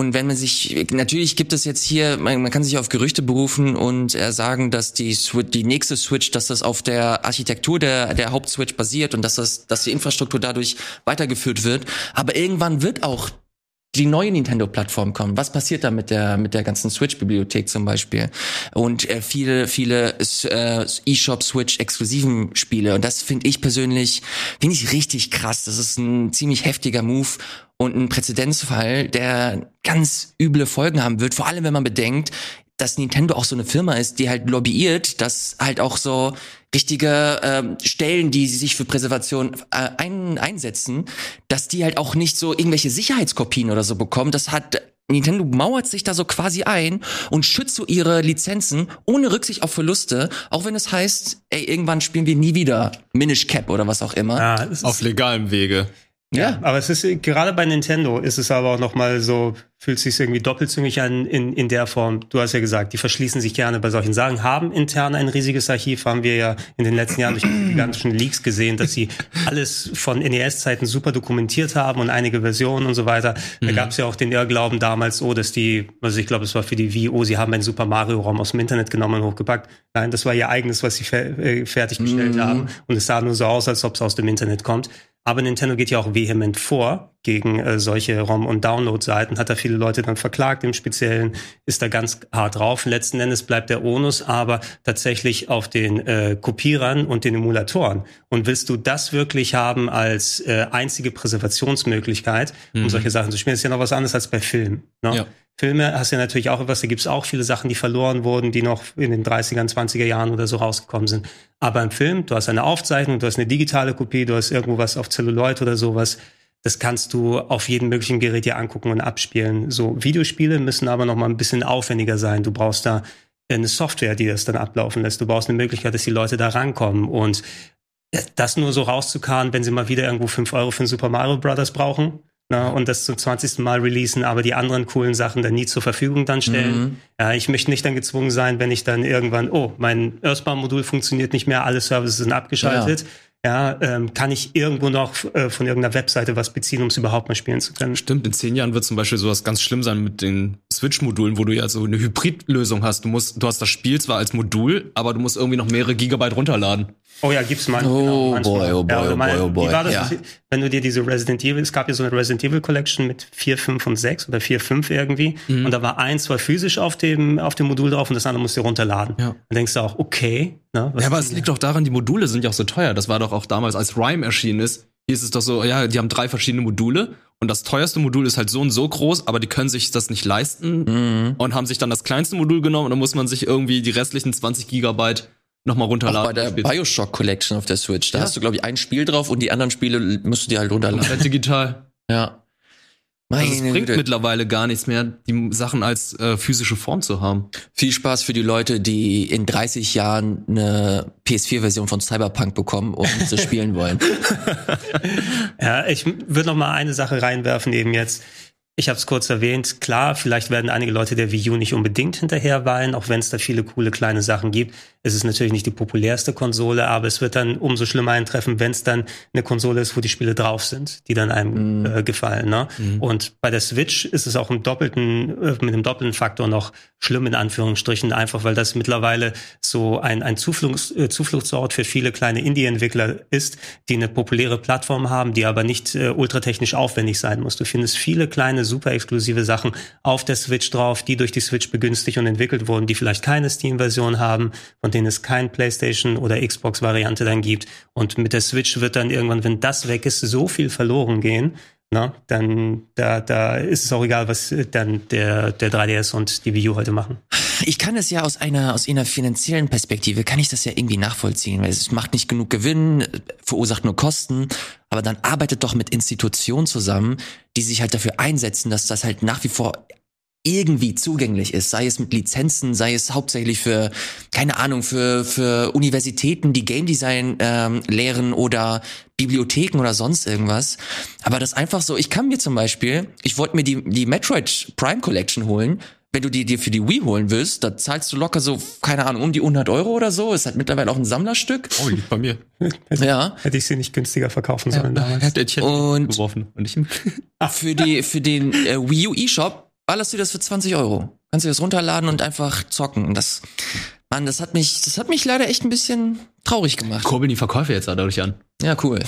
Und wenn man sich, natürlich gibt es jetzt hier, man, man kann sich auf Gerüchte berufen und äh, sagen, dass die die nächste Switch, dass das auf der Architektur der, der Hauptswitch basiert und dass das, dass die Infrastruktur dadurch weitergeführt wird. Aber irgendwann wird auch die neue Nintendo-Plattform kommen. Was passiert da mit der mit der ganzen Switch-Bibliothek zum Beispiel? Und äh, viele viele äh, eShop Switch exklusiven Spiele. Und das finde ich persönlich finde ich richtig krass. Das ist ein ziemlich heftiger Move und ein Präzedenzfall, der ganz üble Folgen haben wird. Vor allem, wenn man bedenkt, dass Nintendo auch so eine Firma ist, die halt lobbyiert, dass halt auch so richtige ähm, Stellen, die sie sich für Präservation äh, ein, einsetzen, dass die halt auch nicht so irgendwelche Sicherheitskopien oder so bekommen. Das hat Nintendo mauert sich da so quasi ein und schützt so ihre Lizenzen ohne Rücksicht auf Verluste, auch wenn es heißt, ey, irgendwann spielen wir nie wieder Minish Cap oder was auch immer. Ja, es ist, Auf legalem Wege. Ja. aber es ist gerade bei Nintendo ist es aber auch noch mal so fühlt sich irgendwie doppelzüngig an in, in der Form. Du hast ja gesagt, die verschließen sich gerne bei solchen Sachen, haben intern ein riesiges Archiv, haben wir ja in den letzten Jahren durch die gigantischen Leaks gesehen, dass sie alles von NES-Zeiten super dokumentiert haben und einige Versionen und so weiter. Da gab es ja auch den Irrglauben damals, oh, dass die, also ich glaube, es war für die Wii, oh, sie haben einen Super Mario-Raum aus dem Internet genommen und hochgepackt. Nein, das war ihr eigenes, was sie fer äh, fertiggestellt haben und es sah nur so aus, als ob es aus dem Internet kommt. Aber Nintendo geht ja auch vehement vor gegen äh, solche ROM- und Download-Seiten, hat da viele Leute dann verklagt im Speziellen, ist da ganz hart drauf. Letzten Endes bleibt der Onus aber tatsächlich auf den äh, Kopierern und den Emulatoren. Und willst du das wirklich haben als äh, einzige Präservationsmöglichkeit, um solche Sachen zu spielen, ist ja noch was anderes als bei Filmen. Ne? Ja. Filme hast ja natürlich auch etwas, da gibt's auch viele Sachen, die verloren wurden, die noch in den 30er, 20er Jahren oder so rausgekommen sind. Aber im Film, du hast eine Aufzeichnung, du hast eine digitale Kopie, du hast irgendwo was auf Celluloid oder sowas. Das kannst du auf jedem möglichen Gerät dir angucken und abspielen. So Videospiele müssen aber noch mal ein bisschen aufwendiger sein. Du brauchst da eine Software, die das dann ablaufen lässt. Du brauchst eine Möglichkeit, dass die Leute da rankommen. Und das nur so rauszukarren, wenn sie mal wieder irgendwo fünf Euro für ein Super Mario Brothers brauchen na, und das zum 20. Mal releasen, aber die anderen coolen Sachen dann nie zur Verfügung dann stellen. Ja, ich möchte nicht dann gezwungen sein, wenn ich dann irgendwann, oh, mein Earthbound-Modul funktioniert nicht mehr, alle Services sind abgeschaltet. Ja, ähm, kann ich irgendwo noch äh, von irgendeiner Webseite was beziehen, um es überhaupt mal spielen zu können. Stimmt, in zehn Jahren wird zum Beispiel sowas ganz schlimm sein mit den Switch-Modulen, wo du ja so eine Hybrid-Lösung hast. Du musst, du hast das Spiel zwar als Modul, aber du musst irgendwie noch mehrere Gigabyte runterladen. Oh ja, gibt's man. Oh boy, oh boy, oder oh mal- boy, oh boy. Wie war das, Ja. wenn du dir diese Resident Evil, es gab ja so eine Resident Evil Collection mit 4, 5 und 6 oder 4, 5 irgendwie. Mhm. Und da war eins war physisch auf dem, auf dem Modul drauf und das andere musst du runterladen. Ja. Dann denkst du auch, okay. Ne, Ja, aber es liegt doch daran, die Module sind ja auch so teuer. Das war doch auch damals, als Rhyme erschienen ist, hieß es doch so, ja, die haben drei verschiedene Module und das teuerste Modul ist halt so und so groß, aber die können sich das nicht leisten Mhm. und haben sich dann das kleinste Modul genommen und dann muss man sich irgendwie die restlichen 20 Gigabyte nochmal Auch runterladen. bei der Bioshock Collection auf der Switch, da Ja. hast du glaube ich ein Spiel drauf und die anderen Spiele musst du dir halt runterladen. Komplett digital. Ja. Also Meine es bringt Güte. mittlerweile gar nichts mehr, die Sachen als äh, physische Form zu haben. Viel Spaß für die Leute, die in 30 Jahren eine PS4-Version von Cyberpunk bekommen und sie spielen wollen. Ja, ich würde noch mal eine Sache reinwerfen eben jetzt. Ich habe es kurz erwähnt. Klar, vielleicht werden einige Leute der Wii U nicht unbedingt hinterher weinen, auch wenn es da viele coole kleine Sachen gibt. Es ist natürlich nicht die populärste Konsole, aber es wird dann umso schlimmer eintreffen, wenn es dann eine Konsole ist, wo die Spiele drauf sind, die dann einem äh, gefallen. Ne? Und bei der Switch ist es auch im doppelten, äh, mit einem doppelten Faktor noch schlimm in Anführungsstrichen, einfach weil das mittlerweile so ein, ein Zufluchts, äh, Zufluchtsort für viele kleine Indie-Entwickler ist, die eine populäre Plattform haben, die aber nicht äh, ultratechnisch aufwendig sein muss. Du findest viele kleine, super exklusive Sachen auf der Switch drauf, die durch die Switch begünstigt und entwickelt wurden, die vielleicht keine Steam-Version haben, von denen es kein PlayStation oder Xbox-Variante dann gibt. Und mit der Switch wird dann irgendwann, wenn das weg ist, so viel verloren gehen, na, dann da, da ist es auch egal, was äh, dann der, der 3DS und die Wii U heute machen. Ich kann es ja aus einer, aus einer finanziellen Perspektive, kann ich das ja irgendwie nachvollziehen, weil es macht nicht genug Gewinn, verursacht nur Kosten, aber dann arbeitet doch mit Institutionen zusammen, die sich halt dafür einsetzen, dass das halt nach wie vor irgendwie zugänglich ist, sei es mit Lizenzen, sei es hauptsächlich für, keine Ahnung, für, für Universitäten, die Game Design ähm, lehren oder Bibliotheken oder sonst irgendwas. Aber das einfach so, ich kann mir zum Beispiel, ich wollte mir die, die Metroid Prime Collection holen, wenn du die dir für die Wii holen willst, da zahlst du locker so, keine Ahnung, um die 100 Euro oder so. Ist halt mittlerweile auch ein Sammlerstück. Oh, liegt bei mir. Ja. Hätte ich sie nicht günstiger verkaufen sollen damals. Hätte ich Und- geworfen. Und ich Für die, für den äh, Wii U eShop ballerst du das für 20 Euro. Kannst du das runterladen und einfach zocken. Und das, Mann, das hat mich, das hat mich leider echt ein bisschen traurig gemacht. kurbeln die Verkäufe jetzt dadurch an. Ja, cool.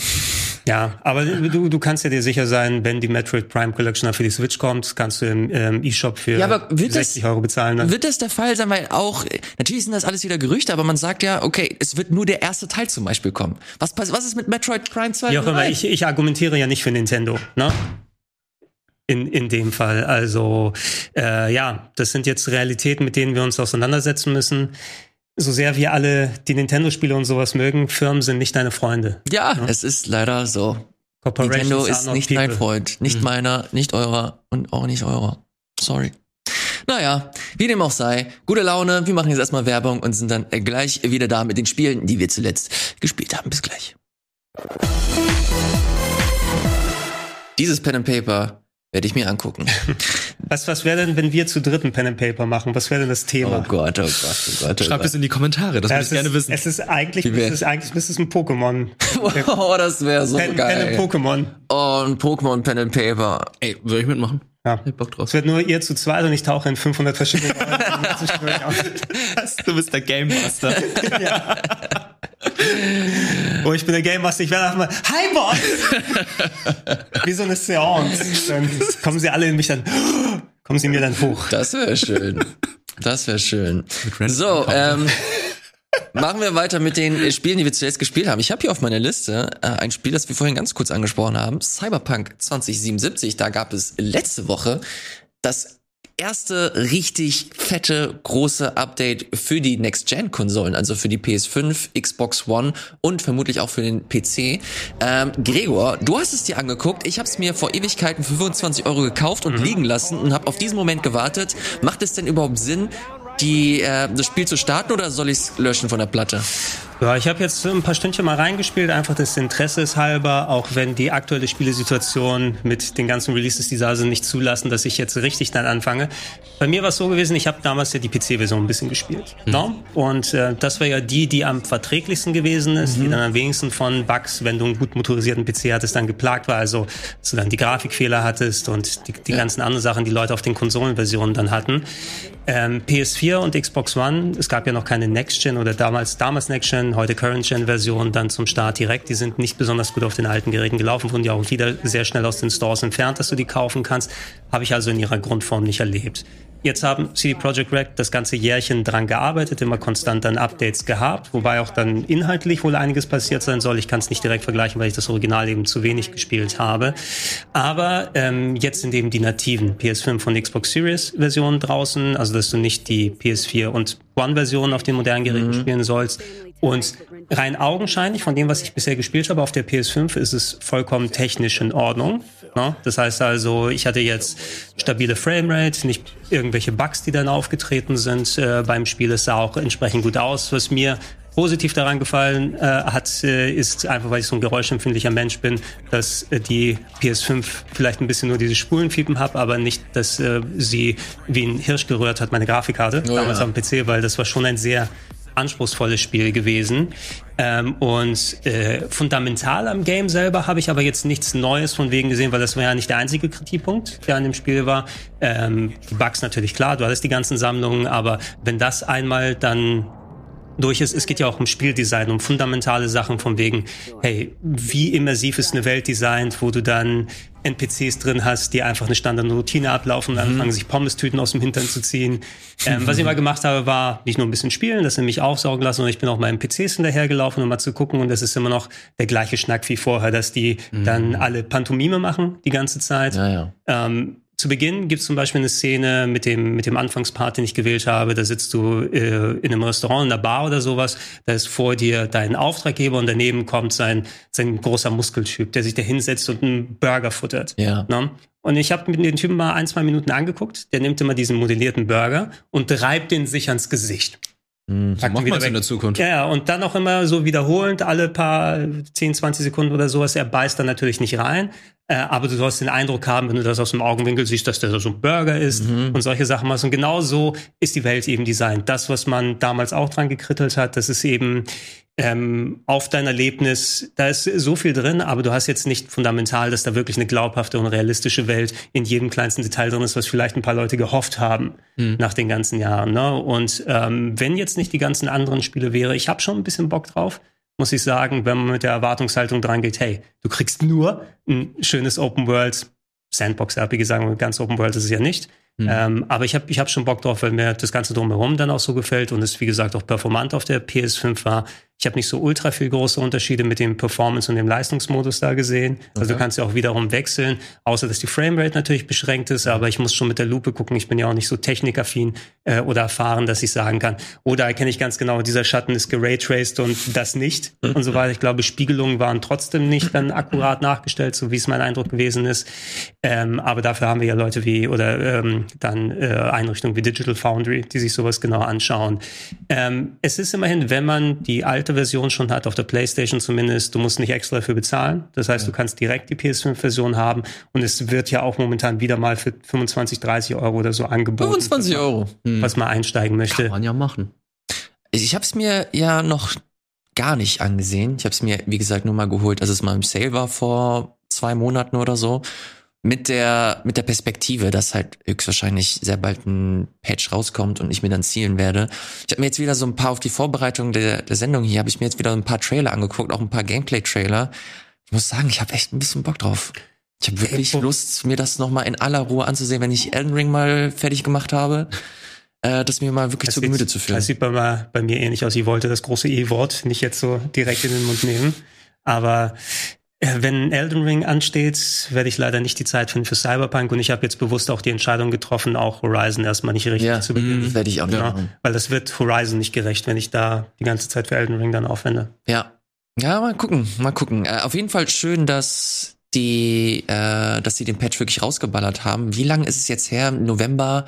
Ja, aber du, du kannst ja dir sicher sein, wenn die Metroid Prime Collection für die Switch kommt, kannst du im ähm, eShop für Ja, aber wird das- 60 Euro bezahlen. Dann. Wird das der Fall sein, weil auch, natürlich sind das alles wieder Gerüchte, aber man sagt ja, okay, es wird nur der erste Teil zum Beispiel kommen. Was, pass- was ist mit Metroid Prime 2? Wie auch immer, ich, ich argumentiere ja nicht für Nintendo, ne? In, in dem Fall. Also, äh, ja, das sind jetzt Realitäten, mit denen wir uns auseinandersetzen müssen. So sehr wir alle die Nintendo-Spiele und sowas mögen, Firmen sind nicht deine Freunde. ja, es ist leider so. Nintendo ist nicht people. mein Freund. Nicht meiner, nicht eurer und auch nicht eurer. Sorry. Naja, wie dem auch sei, gute Laune. Wir machen jetzt erstmal Werbung und sind dann gleich wieder da mit den Spielen, die wir zuletzt gespielt haben. Bis gleich. Dieses Pen and Paper werde ich mir angucken. Was, was wäre denn, wenn wir zu dritten Pen and Paper machen? Was wäre denn das Thema? Oh Gott, oh Gott, oh Gott. Oh Schreibt es in die Kommentare, das Ja, würde ich gerne ist, wissen. Es ist eigentlich, es ist eigentlich, es ist ein Pokémon. Oh, das wäre so Pen, Pen geil. and Pokémon. Oh, ein Pokémon Pen and Paper. Ey, soll ich mitmachen? Ja. Ich hab Bock drauf. Es wird nur ihr zu zweit und ich tauche in 500 verschiedene Du bist der Game Master. Oh, ich bin der Game Master. Ich werde einfach mal, hi Boss! Wie so eine Seance. Dann kommen sie alle in mich dann, kommen sie mir dann hoch. Das wäre schön. Das wäre schön. So, ähm, machen wir weiter mit den Spielen, die wir zuletzt gespielt haben. Ich habe hier auf meiner Liste äh, ein Spiel, das wir vorhin ganz kurz angesprochen haben. Cyberpunk 2077. Da gab es letzte Woche das erste richtig fette große Update für die Next-Gen-Konsolen, also für die PS5, Xbox One und vermutlich auch für den PC. Ähm, Gregor, du hast es dir angeguckt. Ich habe es mir vor Ewigkeiten für 25 Euro gekauft und liegen lassen und habe auf diesen Moment gewartet. Macht es denn überhaupt Sinn, die, äh, das Spiel zu starten oder soll ich es löschen von der Platte? Ja, ich habe jetzt ein paar Stündchen mal reingespielt, einfach des Interesses halber, auch wenn die aktuelle Spielesituation mit den ganzen Releases, die da sind, nicht zulassen, dass ich jetzt richtig dann anfange. Bei mir war es so gewesen, ich habe damals ja die PC-Version ein bisschen gespielt. No? Und äh, das war ja die, die am verträglichsten gewesen ist, die dann am wenigsten von Bugs, wenn du einen gut motorisierten PC hattest, dann geplagt war. Also, dass du dann die Grafikfehler hattest und die, die ganzen anderen Sachen, die Leute auf den Konsolenversionen dann hatten. Ähm, PS4 und Xbox One, es gab ja noch keine Next-Gen oder damals, damals Heute Current-Gen-Version dann zum Start direkt. Die sind nicht besonders gut auf den alten Geräten gelaufen, wurden ja auch wieder sehr schnell aus den Stores entfernt, dass du die kaufen kannst. Habe ich also in ihrer Grundform nicht erlebt. Jetzt haben CD Projekt Red das ganze Jährchen dran gearbeitet, immer konstant dann Updates gehabt, wobei auch dann inhaltlich wohl einiges passiert sein soll. Ich kann es nicht direkt vergleichen, weil ich das Original eben zu wenig gespielt habe. Aber ähm, jetzt sind eben die nativen PS5 und Xbox Series Versionen draußen, also dass du nicht die PS4 und One-Version auf den modernen Geräten Mhm. spielen sollst. Und rein augenscheinlich, von dem, was ich bisher gespielt habe auf der PS5, ist es vollkommen technisch in Ordnung. Ne? Das heißt also, ich hatte jetzt stabile Framerate, nicht irgendwelche Bugs, die dann aufgetreten sind äh, beim Spiel. Es sah auch entsprechend gut aus. Was mir positiv daran gefallen äh, hat, äh, ist einfach, weil ich so ein geräuschempfindlicher Mensch bin, dass äh, die PS5 vielleicht ein bisschen nur diese Spulenfiepen hat, aber nicht, dass äh, sie wie ein Hirsch gerührt hat, meine Grafikkarte, Oh, damals ja. am PC, weil das war schon ein sehr anspruchsvolles Spiel gewesen. Ähm, und äh, fundamental am Game selber habe ich aber jetzt nichts Neues von wegen gesehen, weil das war ja nicht der einzige Kritikpunkt, der an dem Spiel war. Ähm, die Bugs natürlich klar, du hattest die ganzen Sammlungen, aber wenn das einmal dann durch ist. Es geht ja auch um Spieldesign, um fundamentale Sachen von wegen, hey, wie immersiv ist eine Welt designt, wo du dann NPCs drin hast, die einfach eine Standardroutine ablaufen und anfangen, sich Pommes-Tüten aus dem Hintern zu ziehen. Ähm, was ich mal gemacht habe, war nicht nur ein bisschen spielen, das nämlich aufsaugen lassen, sondern ich bin auch meinen PCs hinterhergelaufen, um mal zu gucken und das ist immer noch der gleiche Schnack wie vorher, dass die dann alle Pantomime machen die ganze Zeit. Ja, ja. Ähm, zu Beginn gibt es zum Beispiel eine Szene mit dem, mit dem Anfangspart, den ich gewählt habe. Da sitzt du äh, in einem Restaurant, in einer Bar oder sowas. Da ist vor dir dein Auftraggeber und daneben kommt sein, sein großer Muskeltyp, der sich da hinsetzt und einen Burger futtert. Ja. Ne? Und ich habe mir den Typen mal ein, zwei Minuten angeguckt. Der nimmt immer diesen modellierten Burger und reibt den sich ans Gesicht. Mhm. So macht man es in der Zukunft. Ja, ja, und dann auch immer so wiederholend, alle paar 10, 20 Sekunden oder sowas. Er beißt dann natürlich nicht rein, äh, aber du sollst den Eindruck haben, wenn du das aus dem Augenwinkel siehst, dass der so ein Burger ist und solche Sachen machst. Und genau so ist die Welt eben designt. Das, was man damals auch dran gekrittelt hat, das ist eben ähm, auf dein Erlebnis, da ist so viel drin, aber du hast jetzt nicht fundamental, dass da wirklich eine glaubhafte und realistische Welt in jedem kleinsten Detail drin ist, was vielleicht ein paar Leute gehofft haben nach den ganzen Jahren. Ne? Und ähm, wenn jetzt nicht die ganzen anderen Spiele wäre, ich habe schon ein bisschen Bock drauf, muss ich sagen, wenn man mit der Erwartungshaltung dran geht, hey, du kriegst nur ein schönes Open World Sandbox-RPG, sagen wir, ganz Open World ist es ja nicht. Ähm, aber ich habe ich hab schon Bock drauf, weil mir das Ganze drumherum dann auch so gefällt und es, wie gesagt, auch performant auf der PS5 war. Ich habe nicht so ultra viel große Unterschiede mit dem Performance und dem Leistungsmodus da gesehen. Also du kannst ja auch wiederum wechseln, außer dass die Framerate natürlich beschränkt ist, aber ich muss schon mit der Lupe gucken. Ich bin ja auch nicht so technikaffin äh, oder erfahren, dass ich sagen kann, oder erkenne ich ganz genau, dieser Schatten ist geraytraced und das nicht und so weiter. Ich glaube, Spiegelungen waren trotzdem nicht dann akkurat nachgestellt, so wie es mein Eindruck gewesen ist. Ähm, aber dafür haben wir ja Leute wie oder ähm, dann äh, Einrichtungen wie Digital Foundry, die sich sowas genau anschauen. Ähm, es ist immerhin, wenn man die alte Version schon hat, auf der PlayStation zumindest, du musst nicht extra dafür bezahlen. Das heißt, du kannst direkt die PS5-Version haben und es wird ja auch momentan wieder mal für 25, 30 Euro oder so angeboten. 25 Euro. Was man einsteigen möchte. Kann man ja machen. Ich habe es mir ja noch gar nicht angesehen. Ich habe es mir, wie gesagt, nur mal geholt, als es mal im Sale war vor zwei Monaten oder so. Mit der, mit der Perspektive, dass halt höchstwahrscheinlich sehr bald ein Patch rauskommt und ich mir dann zielen werde. Ich habe mir jetzt wieder so ein paar auf die Vorbereitung der, der Sendung hier, habe ich mir jetzt wieder ein paar Trailer angeguckt, auch ein paar Gameplay-Trailer. Ich muss sagen, ich habe echt ein bisschen Bock drauf. Ich habe wirklich Lust, mir das nochmal in aller Ruhe anzusehen, wenn ich Elden Ring mal fertig gemacht habe. Äh, das mir mal wirklich Das zu Gemüte zu führen. Das sieht bei, mir- bei mir ähnlich aus. Ich wollte das große E-Wort nicht jetzt so direkt in den Mund nehmen. Aber wenn Elden Ring ansteht, werde ich leider nicht die Zeit finden für Cyberpunk. Und ich habe jetzt bewusst auch die Entscheidung getroffen, auch Horizon erstmal nicht richtig Ja, zu beginnen. das werde ich auch nicht Ja, machen. weil das wird Horizon nicht gerecht, wenn ich da die ganze Zeit für Elden Ring dann aufwende. Ja. Ja, mal gucken, mal gucken. Äh, auf jeden Fall schön, dass die, äh, dass sie den Patch wirklich rausgeballert haben. Wie lange ist es jetzt her? November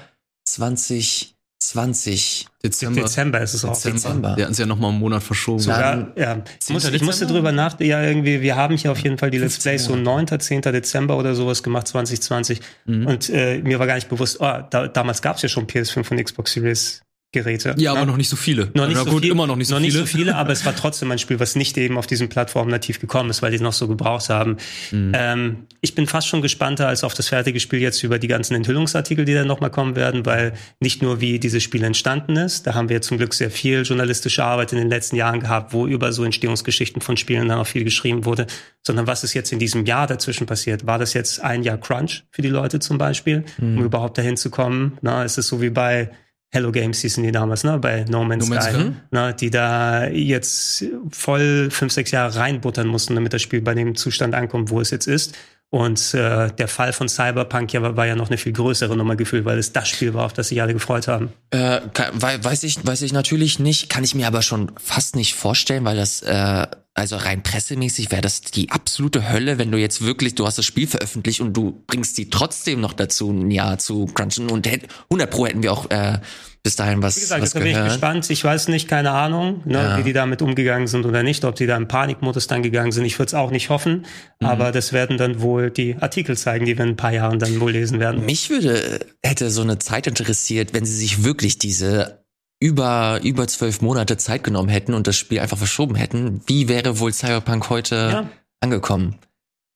2020. Dezember. Dezember ist es auch. Dezember. Der hat uns ja noch mal einen Monat verschoben. So. Ja, ja. Ich, muss, ich musste drüber nachdenken. Ja, irgendwie, wir haben hier auf jeden Fall die Let's 15 Plays so 9., 10. Dezember oder sowas gemacht, 2020. Mhm. Und äh, mir war gar nicht bewusst, oh, da, damals gab es ja schon PS5 und Xbox Series Geräte. Ja, aber Ne? noch nicht so viele. Noch nicht so gut, viel, immer noch nicht so noch viele. Nicht so viele, aber es war trotzdem ein Spiel, was nicht eben auf diesen Plattformen nativ gekommen ist, weil die es noch so gebraucht haben. Mhm. Ähm, ich bin fast schon gespannter als auf das fertige Spiel jetzt über die ganzen Enthüllungsartikel, die dann nochmal kommen werden, weil nicht nur wie dieses Spiel entstanden ist, da haben wir zum Glück sehr viel journalistische Arbeit in den letzten Jahren gehabt, wo über so Entstehungsgeschichten von Spielen dann auch viel geschrieben wurde, sondern was ist jetzt in diesem Jahr dazwischen passiert? War das jetzt ein Jahr Crunch für die Leute zum Beispiel, um überhaupt dahin zu kommen? Na, ist es so wie bei Hello Games hießen die damals, ne? Bei No Man's, No Man's Sky, Sky. ne? die da jetzt voll fünf, sechs Jahre reinbuttern mussten, damit das Spiel bei dem Zustand ankommt, wo es jetzt ist. Und äh, der Fall von Cyberpunk ja, war, ja noch eine viel größere Nummer gefühlt, weil es das Spiel war, auf das sich alle gefreut haben. Äh, weiß ich, weiß ich natürlich nicht, kann ich mir aber schon fast nicht vorstellen, weil das äh, also rein pressemäßig wäre das die absolute Hölle, wenn du jetzt wirklich, du hast das Spiel veröffentlicht und du bringst die trotzdem noch dazu, ein Jahr zu crunchen und 100 Pro hätten wir auch äh, bis dahin was, Wie gesagt, was da bin ich gehört. gespannt. Ich weiß nicht, keine Ahnung, ne, Ja. wie die damit umgegangen sind oder nicht, ob die da im Panikmodus dann gegangen sind. Ich würde es auch nicht hoffen, Mhm. aber das werden dann wohl die Artikel zeigen, die wir in ein paar Jahren dann wohl lesen werden. Mich würde, hätte so eine Zeit interessiert, wenn sie sich wirklich diese über, über zwölf Monate Zeit genommen hätten und das Spiel einfach verschoben hätten. Wie wäre wohl Cyberpunk heute Ja. angekommen?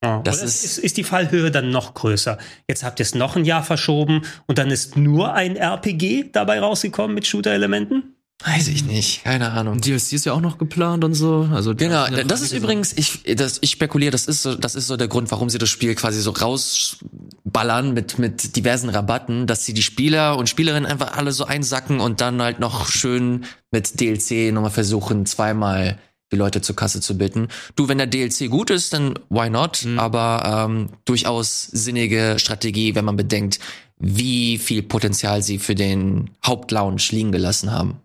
Ja, Das ist- ist, ist die Fallhöhe dann noch größer. Jetzt habt ihr es noch ein Jahr verschoben und dann ist nur ein RPG dabei rausgekommen mit Shooter-Elementen? Weiß ich nicht, keine Ahnung. DLC ist ja auch noch geplant und so. Also Genau, ja, das ist übrigens, ich, das, ich spekuliere, das ist so, das ist so der Grund, warum sie das Spiel quasi so rausballern mit, mit diversen Rabatten, dass sie die Spieler und Spielerinnen einfach alle so einsacken und dann halt noch schön mit DLC nochmal versuchen, zweimal die Leute zur Kasse zu bitten. Du, wenn der DLC gut ist, dann why not? Aber ähm, durchaus sinnige Strategie, wenn man bedenkt, wie viel Potenzial sie für den Hauptlaunch liegen gelassen haben.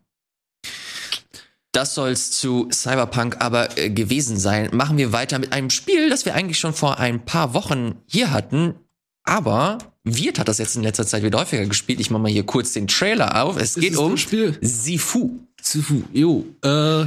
Das soll's zu Cyberpunk aber äh, gewesen sein. Machen wir weiter mit einem Spiel, das wir eigentlich schon vor ein paar Wochen hier hatten. Aber Wirt hat das jetzt in letzter Zeit wieder häufiger gespielt. Ich mache mal hier kurz den Trailer auf. Es geht es um? Sifu. Zufu, jo. Äh,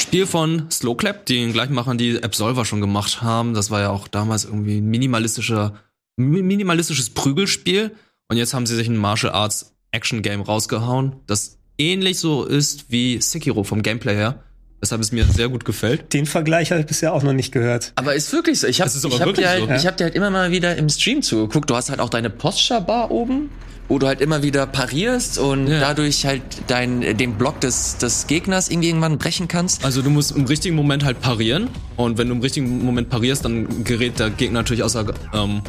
Spiel von Slowclap, die den gleichen Machern, die Absolver schon gemacht haben. Das war ja auch damals irgendwie ein minimalistischer, mi- minimalistisches Prügelspiel. Und jetzt haben sie sich ein Martial Arts Action Game rausgehauen, das ähnlich so ist wie Sekiro vom Gameplay her. Weshalb es mir sehr gut gefällt. Den Vergleich habe ich bisher auch noch nicht gehört. Aber ist wirklich so. Ich habe hab dir, halt, so. ich hab dir halt immer mal wieder im Stream zugeguckt. Du hast halt auch deine Posture-Bar oben, wo du halt immer wieder parierst und Ja. dadurch halt dein, den Block des, des Gegners irgendwie irgendwann brechen kannst. Also du musst im richtigen Moment halt parieren. Und wenn du im richtigen Moment parierst, dann gerät der Gegner natürlich außer, ähm,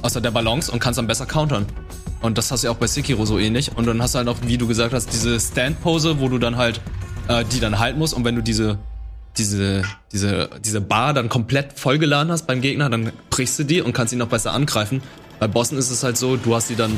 außer der Balance und kannst dann besser countern. Und das hast du ja auch bei Sekiro so ähnlich. Und dann hast du halt noch, wie du gesagt hast, diese Stand-Pose, wo du dann halt äh, die dann halten musst. Und wenn du diese, diese, diese, diese Bar dann komplett vollgeladen hast beim Gegner, dann brichst du die und kannst ihn noch besser angreifen. Bei Bossen ist es halt so, du hast die dann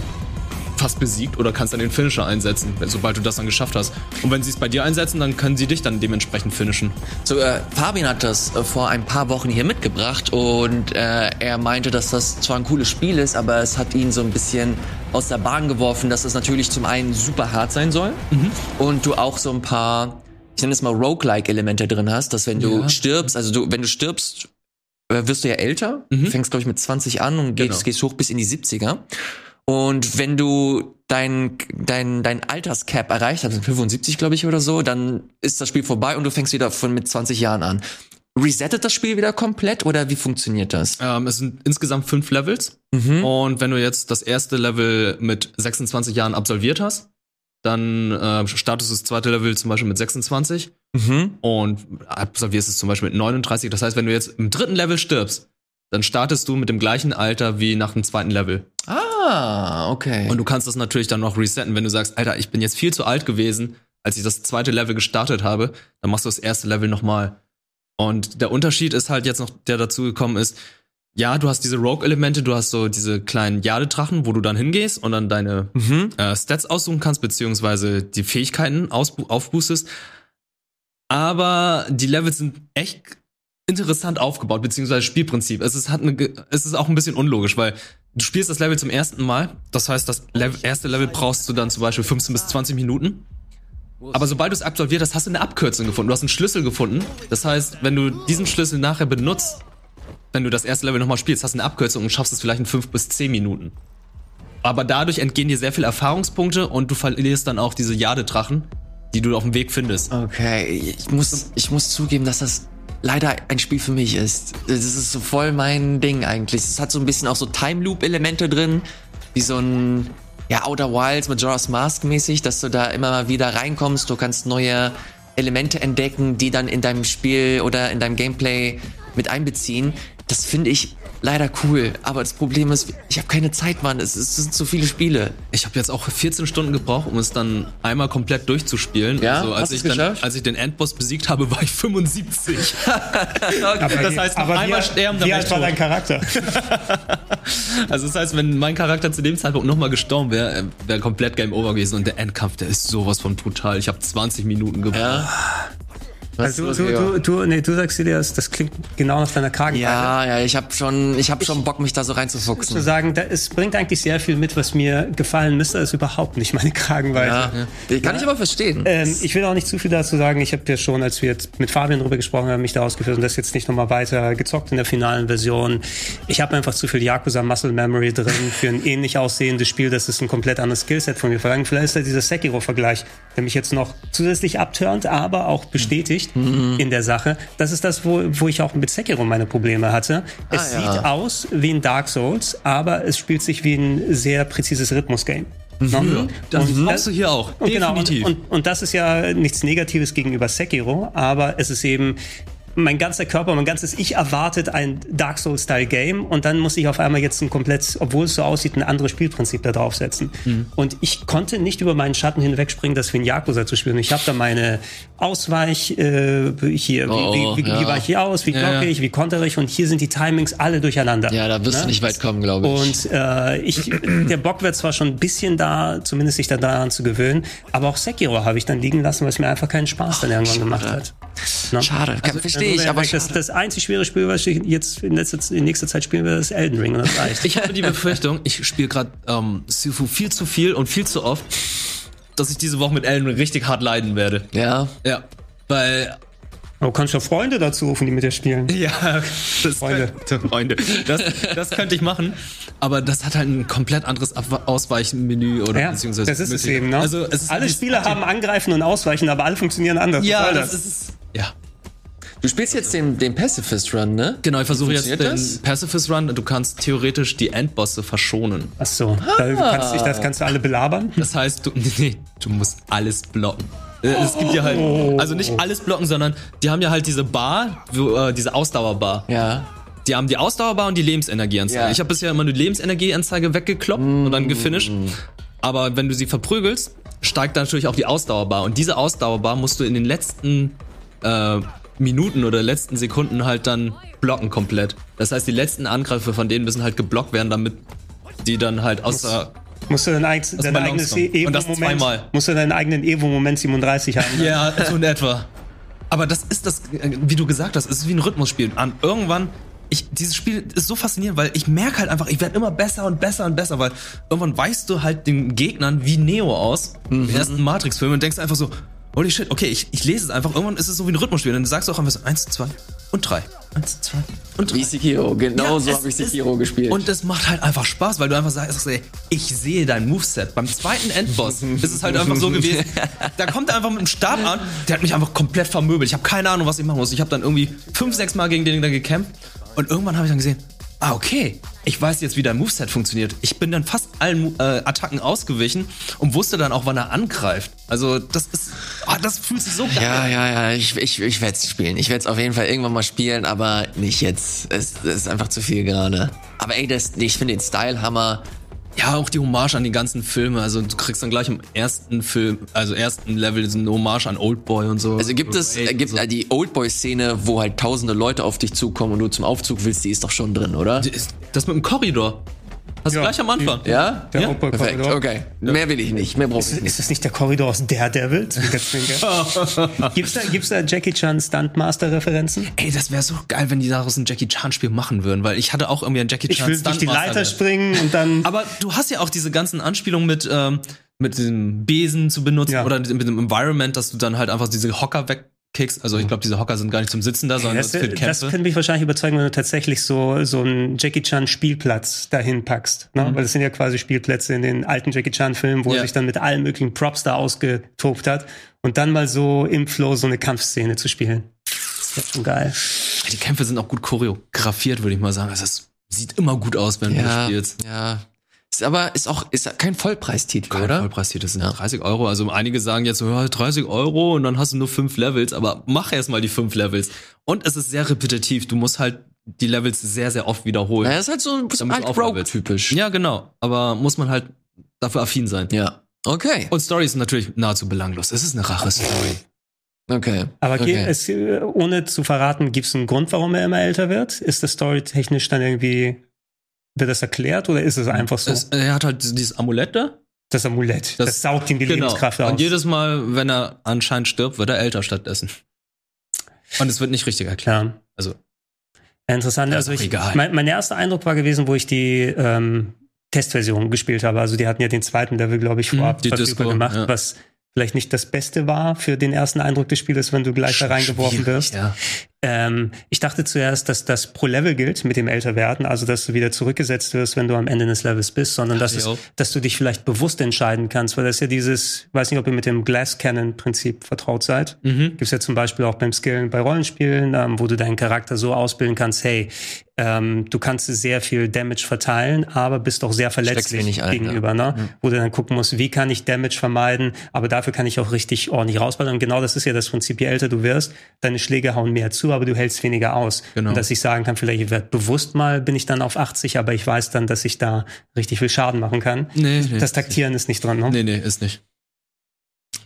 fast besiegt oder kannst dann den Finisher einsetzen, sobald du das dann geschafft hast. Und wenn sie es bei dir einsetzen, dann können sie dich dann dementsprechend finishen. So, äh, Fabian hat das äh, vor ein paar Wochen hier mitgebracht und äh, er meinte, dass das zwar ein cooles Spiel ist, aber es hat ihn so ein bisschen aus der Bahn geworfen, dass es natürlich zum einen super hart sein soll und du auch so ein paar, ich nenne es mal Roguelike-Elemente drin hast, dass wenn du Ja. stirbst, also du, wenn du stirbst, äh, wirst du ja älter, du fängst glaube ich mit 20 an und gehst, Genau. gehst hoch bis in die 70er. Und wenn du dein, dein, dein Alterscap erreicht hast, 75 glaube ich oder so, dann ist das Spiel vorbei und du fängst wieder von mit 20 Jahren an. Resettet das Spiel wieder komplett oder wie funktioniert das? Ähm, es sind insgesamt fünf Levels. Mhm. Und wenn du jetzt das erste Level mit 26 Jahren absolviert hast, dann äh, startest du das zweite Level zum Beispiel mit 26 Mhm. und absolvierst es zum Beispiel mit 39. Das heißt, wenn du jetzt im dritten Level stirbst, dann startest du mit dem gleichen Alter wie nach dem zweiten Level. Ah, okay. Und du kannst das natürlich dann noch resetten, wenn du sagst, Alter, ich bin jetzt viel zu alt gewesen, als ich das zweite Level gestartet habe, dann machst du das erste Level nochmal. Und der Unterschied ist halt jetzt noch, der dazu gekommen ist, ja, du hast diese Rogue-Elemente, du hast so diese kleinen Jadedrachen, wo du dann hingehst und dann deine mhm. äh, Stats aussuchen kannst, beziehungsweise die Fähigkeiten aufboostest. Aber die Levels sind echt interessant aufgebaut, beziehungsweise Spielprinzip. Es ist, hat eine, es ist auch ein bisschen unlogisch, weil du spielst das Level zum ersten Mal. Das heißt, das Level, erste Level brauchst du dann zum Beispiel 15 bis 20 Minuten. Aber sobald du es absolviert hast, hast du eine Abkürzung gefunden. Du hast einen Schlüssel gefunden. Das heißt, wenn du diesen Schlüssel nachher benutzt, wenn du das erste Level nochmal spielst, hast du eine Abkürzung und schaffst es vielleicht in 5 bis 10 Minuten. Aber dadurch entgehen dir sehr viele Erfahrungspunkte und du verlierst dann auch diese Jadedrachen, die du auf dem Weg findest. Okay, ich muss, ich muss zugeben, dass das leider ein Spiel für mich ist. Das ist so voll mein Ding eigentlich. Es hat so ein bisschen auch so Time Loop Elemente drin, wie so ein ja Outer Wilds Majora's Mask mäßig, dass du da immer mal wieder reinkommst. Du kannst neue Elemente entdecken, die dann in deinem Spiel oder in deinem Gameplay mit einbeziehen. Das finde ich leider cool. Aber das Problem ist, ich habe keine Zeit, Mann. Es, es sind zu viele Spiele. Ich habe jetzt auch 14 Stunden gebraucht, um es dann einmal komplett durchzuspielen. Ja? Also, als Hast ich dann, geschafft? als ich den Endboss besiegt habe, war ich 75. Aber das heißt, noch aber einmal wie, sterben, dann Wie alt ich war dein Charakter? Also das heißt, wenn mein Charakter zu dem Zeitpunkt nochmal gestorben wäre, wäre komplett Game Over gewesen. Und der Endkampf, der ist sowas von brutal. Ich habe 20 Minuten gebraucht. Ja. Was Also, du, du, du, nee, du sagst dir, das, das klingt genau nach deiner Kragenweite. ja, ja, ich habe schon, ich habe schon Bock, mich da so zu reinzufuchsen. sagen, da, es bringt eigentlich sehr viel mit, was mir gefallen müsste, ist überhaupt nicht meine Kragenweite. Ja. Kann ich aber verstehen. Ähm, ich will auch nicht zu viel dazu sagen. Ich habe ja schon, als wir jetzt mit Fabian drüber gesprochen haben, mich da ausgeführt und das jetzt nicht nochmal weiter gezockt in der finalen Version. Ich habe einfach zu viel Yakuza Muscle Memory drin für ein ähnlich aussehendes Spiel. Das ist ein komplett anderes Skillset von mir verlangt. Vielleicht ist da dieser Sekiro-Vergleich, der mich jetzt noch zusätzlich abturnt, aber auch bestätigt Mhm. in der Sache. Das ist das, wo, wo ich auch mit Sekiro meine Probleme hatte. Es Ah, ja. sieht aus wie ein Dark Souls, aber es spielt sich wie ein sehr präzises Rhythmus-Game. Ne? Das Und brauchst du hier auch. und genau, Definitiv. und, und, und das ist ja nichts Negatives gegenüber Sekiro, aber es ist eben mein ganzer Körper, mein ganzes Ich erwartet ein Dark Souls-Style-Game und dann muss ich auf einmal jetzt ein komplett, obwohl es so aussieht, ein anderes Spielprinzip da draufsetzen. Mhm. Und ich konnte nicht über meinen Schatten hinwegspringen, das wie ein Yakuza zu spielen. Ich habe da meine Ausweich, äh, hier, wie, Oh, wie, wie, ja. wie weiche ich aus, wie Ja, blocke ja. ich, wie kontere ich und hier sind die Timings alle durcheinander. ja, da wirst Ne? du nicht weit kommen, glaube ich. Und äh, ich, der Bock wird zwar schon ein bisschen da, zumindest sich dann daran zu gewöhnen, aber auch Sekiro habe ich dann liegen lassen, weil es mir einfach keinen Spaß dann irgendwann gemacht hat. Ne? Schade, kann, verstehe ich, aber das, das einzig schwere Spiel, was ich jetzt in, letzter, in nächster Zeit spielen werde, ist Elden Ring und das reicht. Ich habe die Befürchtung, ich spiele gerade ähm, Sifu viel zu viel und viel zu oft, dass ich diese Woche mit Elden Ring richtig hart leiden werde. ja. Ja, weil Aber du kannst ja Freunde dazu rufen, die mit dir spielen. ja, das Freunde. könnte, Freunde, das, das könnte ich machen, aber das hat halt ein komplett anderes Ab Ausweichmenü oder Ja, beziehungsweise das ist es eben. Ne? Also es ist alle Spiele haben Angreifen und Ausweichen, aber alle funktionieren anders. Was ja, soll das ist ja. Du spielst jetzt den, den Pacifist Run, ne? Genau, ich versuche jetzt den das? Pacifist Run. Du kannst theoretisch die Endbosse verschonen. Ach so, da kannst, dich, das kannst du alle belabern. Das heißt, du, nee, du musst alles blocken. Äh, Es gibt ja halt, also nicht alles blocken, sondern die haben ja halt diese Bar, äh, diese Ausdauerbar. Ja. Die haben die Ausdauerbar und die Lebensenergieanzeige. Ja. Ich habe bisher immer nur die Lebensenergieanzeige weggekloppt und dann gefinisht. Aber wenn du sie verprügelst, steigt dann natürlich auch die Ausdauerbar. Und diese Ausdauerbar musst du in den letzten äh, Minuten oder letzten Sekunden halt dann blocken komplett. Das heißt, die letzten Angriffe von denen müssen halt geblockt werden, damit die dann halt außer Musst du dein, eig dein Balance eigenes kommen. Und das Evo-Moment, musst du deinen eigenen Evo-Moment 37 haben. Ja, so in etwa. Aber das ist das, äh, wie du gesagt hast, es ist wie ein Rhythmusspiel. An irgendwann, ich, dieses Spiel ist so faszinierend, weil ich merke halt einfach, ich werde immer besser und besser und besser, weil irgendwann weißt du halt den Gegnern wie Neo aus, im ersten Matrix-Film, und denkst einfach so, holy shit, okay, ich, ich lese es einfach. Irgendwann ist es so wie ein Rhythmusspiel. Dann sagst du auch einfach so, eins, zwei und drei. Eins, zwei und drei. Wie Sekiro, genau Ja, so habe ich ist- Sekiro gespielt. Und das macht halt einfach Spaß, weil du einfach sagst, ey, ich sehe dein Moveset. Beim zweiten Endboss ist es halt einfach so gewesen, da kommt er einfach mit dem Stab an, der hat mich einfach komplett vermöbelt. Ich habe keine Ahnung, was ich machen muss. Ich habe dann irgendwie fünf, sechs Mal gegen den dann gekämpft und irgendwann habe ich dann gesehen, ah, okay, ich weiß jetzt, wie dein Moveset funktioniert. Ich bin dann fast allen äh, Attacken ausgewichen und wusste dann auch, wann er angreift. Also das ist, ah, das fühlt sich so geil ja, ja, ja, ich, ich, ich werde es spielen. Ich werde es auf jeden Fall irgendwann mal spielen, aber nicht jetzt. Es, es ist einfach zu viel gerade. Aber ey, das, ich finde den Style Hammer. Ja, auch die Hommage an die ganzen Filme. Also du kriegst dann gleich im ersten Film, also ersten Level so eine Hommage an Oldboy und so. Also gibt es, äh, gibt äh, die Oldboy-Szene, wo halt tausende Leute auf dich zukommen und du zum Aufzug willst, die ist doch schon drin, oder? Das mit dem Korridor? Das Ja. gleich am Anfang. Ja? Der Ja, Perfekt, okay. Mehr will ich nicht, mehr brauche Ist, ich nicht. ist das nicht der Korridor aus Daredevil? Gibt's da, gibt's da Jackie Chan Stuntmaster-Referenzen? Ey, das wäre so geil, wenn die daraus ein Jackie Chan Spiel machen würden, weil ich hatte auch irgendwie ein Jackie Ich Chan will durch die Stuntmaster Leiter springen und dann. Aber du hast ja auch diese ganzen Anspielungen mit ähm, mit dem Besen zu benutzen Ja. oder mit dem Environment, dass du dann halt einfach diese Hocker wegkickst. Also ich glaube, diese Hocker sind gar nicht zum Sitzen da, sondern das, das für das Kämpfe. könnte mich wahrscheinlich überzeugen, wenn du tatsächlich so, so einen Jackie Chan Spielplatz dahin packst. Ne? Weil das sind ja quasi Spielplätze in den alten Jackie Chan Filmen, wo er Ja. sich dann mit allen möglichen Props da ausgetobt hat. Und dann mal so im Flow so eine Kampfszene zu spielen. Das wäre schon geil. die Kämpfe sind auch gut choreografiert, würde ich mal sagen. Also das sieht immer gut aus, wenn du Ja, spielst. ja. Ist aber, ist auch, ist kein Vollpreistitel, Kein oder? Vollpreistitel, das sind 30 Euro. Also einige sagen jetzt so, ja, 30 Euro und dann hast du nur fünf Levels, aber mach erst mal die fünf Levels. Und es ist sehr repetitiv. Du musst halt die Levels sehr, sehr oft wiederholen. Naja, ist halt so ein bisschen Damit du halt aufhören Rogue-typisch. Ja, genau. Aber muss man halt dafür affin sein. Ja. Okay. Und Story ist natürlich nahezu belanglos. Es ist eine Rache-Story. Okay. Aber okay. es, äh, ohne zu verraten, gibt es einen Grund, warum er immer älter wird? Ist das storytechnisch dann irgendwie, wird das erklärt oder ist es einfach so? Es, er hat halt dieses Amulett da. das Amulett, das, das- saugt ihm die Genau. Lebenskraft aus. Und jedes Mal, wenn er anscheinend stirbt, wird er älter stattdessen. Und es wird nicht richtig erklärt. Ja. Also, Interessant. Also ich, mein, mein erster Eindruck war gewesen, wo ich die ähm, Testversion gespielt habe. Also die hatten ja den zweiten Level, glaube ich, Mhm, vorab die verfügbar gemacht, ja. was vielleicht nicht das Beste war für den ersten Eindruck des Spieles, wenn du gleich da reingeworfen wirst. Ja. Ähm, ich dachte zuerst, dass das pro Level gilt mit dem Älterwerden, also dass du wieder zurückgesetzt wirst, wenn du am Ende des Levels bist, sondern dass, es, dass du dich vielleicht bewusst entscheiden kannst, weil das ist ja dieses, ich weiß nicht, ob ihr mit dem Glass Cannon Prinzip vertraut seid. Mhm. Gibt's ja zum Beispiel auch beim Skillen bei Rollenspielen, ähm, wo du deinen Charakter so ausbilden kannst, hey, ähm, du kannst sehr viel Damage verteilen, aber bist auch sehr verletzlich ein, gegenüber, ne? Wo du dann gucken musst, wie kann ich Damage vermeiden, aber dafür kann ich auch richtig ordentlich rausballern. Und genau das ist ja das Prinzip, je älter du wirst, deine Schläge hauen mehr zu, aber du hältst weniger aus. Genau. Und dass ich sagen kann, vielleicht ich werd bewusst mal bin ich dann auf 80, aber ich weiß dann, dass ich da richtig viel Schaden machen kann. Nee, nee. Das Taktieren ist nicht dran, ne? Nee, nee, ist nicht.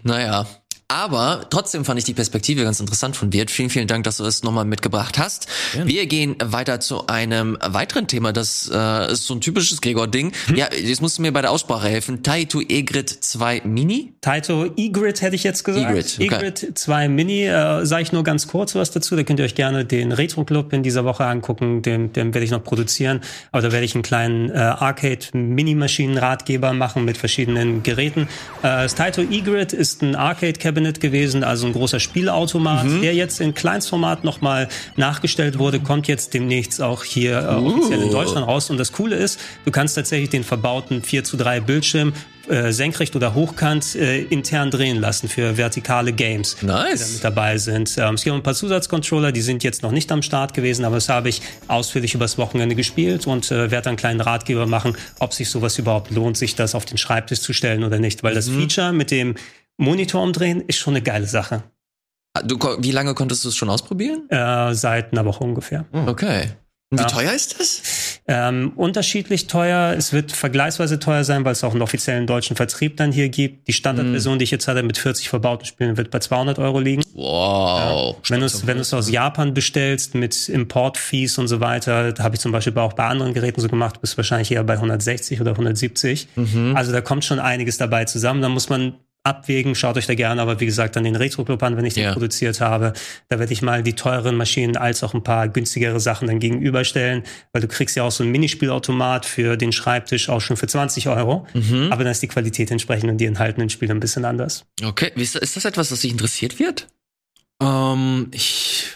Naja. Aber trotzdem fand ich die Perspektive ganz interessant von Wirt. Vielen, vielen Dank, dass du es nochmal mitgebracht hast. Gerne. Wir gehen weiter zu einem weiteren Thema. Das äh, ist so ein typisches Gregor-Ding. Hm? Ja, jetzt musst du mir bei der Aussprache helfen. Taito Egrid 2 Mini? Taito E-Grid hätte ich jetzt gesagt. E-Grid, okay. E-Grid 2 Mini, äh, sage ich nur ganz kurz was dazu. Da könnt ihr euch gerne den Retro Club in dieser Woche angucken. Den, den werde ich noch produzieren. Aber da werde ich einen kleinen äh, Arcade-Minimaschinen-Ratgeber machen mit verschiedenen Geräten. Äh, das Taito E-Grid ist ein Arcade-Cabinet gewesen, also ein großer Spielautomat, Mhm. der jetzt in Kleinstformat nochmal nachgestellt wurde, kommt jetzt demnächst auch hier äh, offiziell in Uh. Deutschland raus. Und das Coole ist, du kannst tatsächlich den verbauten 4 zu 3 Bildschirm äh, senkrecht oder hochkant äh, intern drehen lassen für vertikale Games, die Nice. mit dabei sind. Ähm, es gibt ein paar Zusatzcontroller, die sind jetzt noch nicht am Start gewesen, aber das habe ich ausführlich übers Wochenende gespielt und äh, werde einen kleinen Ratgeber machen, ob sich sowas überhaupt lohnt, sich das auf den Schreibtisch zu stellen oder nicht. Weil das Mhm. Feature mit dem Monitor umdrehen ist schon eine geile Sache. Ah, Du, wie lange konntest du es schon ausprobieren? Äh, seit einer Woche ungefähr. Okay. Und wie Ja. teuer ist das? Ähm, unterschiedlich teuer. Es wird vergleichsweise teuer sein, weil es auch einen offiziellen deutschen Vertrieb dann hier gibt. Die Standardversion, die ich jetzt hatte mit 40 verbauten Spielen, wird bei 200 Euro liegen. Wow. Wenn du es wenn du's aus Japan bestellst mit Importfees und so weiter, da habe ich zum Beispiel auch bei anderen Geräten so gemacht, bist wahrscheinlich eher bei 160 oder 170. Mhm. Also da kommt schon einiges dabei zusammen. Da muss man abwägen, schaut euch da gerne, aber wie gesagt, dann den Retro Club an, wenn ich den Ja. produziert habe. Da werde ich mal die teuren Maschinen als auch ein paar günstigere Sachen dann gegenüberstellen, weil du kriegst ja auch so ein Minispielautomat für den Schreibtisch auch schon für 20 Euro. Mhm. Aber dann ist die Qualität entsprechend und die enthaltenen Spiele ein bisschen anders. Okay. Ist das etwas, das dich interessiert wird? Ähm, ich,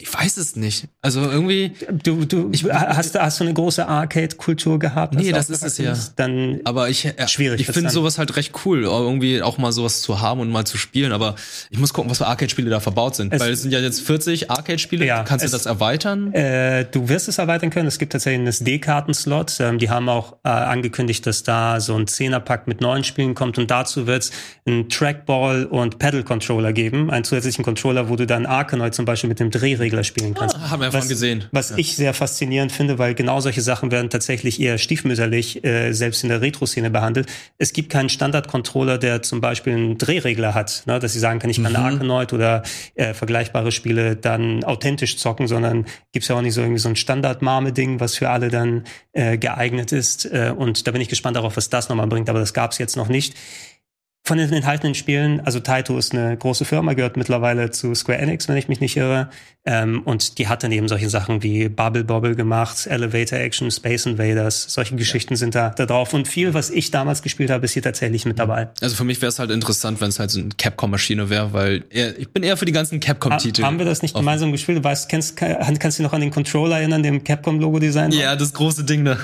ich weiß es nicht. Also irgendwie, Du, du hast, hast du eine große Arcade-Kultur gehabt? Nee, das ist es ja. Dann aber ich, äh, Schwierig, ich finde sowas halt recht cool, irgendwie auch mal sowas zu haben und mal zu spielen. Aber ich muss gucken, was für Arcade-Spiele da verbaut sind. Es- Weil es sind ja jetzt 40 Arcade-Spiele. Ja, Kannst du es- das erweitern? Äh, du wirst es erweitern können. Es gibt tatsächlich einen SD-Karten-Slot. Ähm, die haben auch äh, angekündigt, dass da so ein Zehnerpack mit neuen Spielen kommt. Und dazu wird es einen Trackball und Pedal-Controller geben. Einen zusätzlichen Controller, wo du dann Arkanoid zum Beispiel mit dem Drehregler spielen kannst. Ah, haben wir davon gesehen. Was ich sehr faszinierend finde, weil genau solche Sachen werden tatsächlich eher stiefmütterlich, äh, selbst in der Retro-Szene behandelt. Es gibt keinen Standard-Controller, der zum Beispiel einen Drehregler hat, ne, dass ich sagen kann, ich kann Arkanoid oder äh, vergleichbare Spiele dann authentisch zocken, sondern gibt's ja auch nicht so irgendwie so ein Standard-Marme-Ding, was für alle dann äh, geeignet ist. Äh, und da bin ich gespannt darauf, was das nochmal bringt, aber das gab's jetzt noch nicht. Von den enthaltenen Spielen, also Taito ist eine große Firma, gehört mittlerweile zu Square Enix, wenn ich mich nicht irre. Ähm, und die hat dann eben solche Sachen wie Bubble Bobble gemacht, Elevator Action, Space Invaders, solche Geschichten sind da, da drauf. Und viel, was ich damals gespielt habe, ist hier tatsächlich mit dabei. Also für mich wäre es halt interessant, wenn es halt so eine Capcom-Maschine wäre, weil eher, ich bin eher für die ganzen Capcom-Titel. Ha, haben wir das nicht gemeinsam gespielt? Du weißt, kennst, kann- kannst du dich noch an den Controller erinnern, dem Capcom-Logo-Design? Ja, das große Ding da.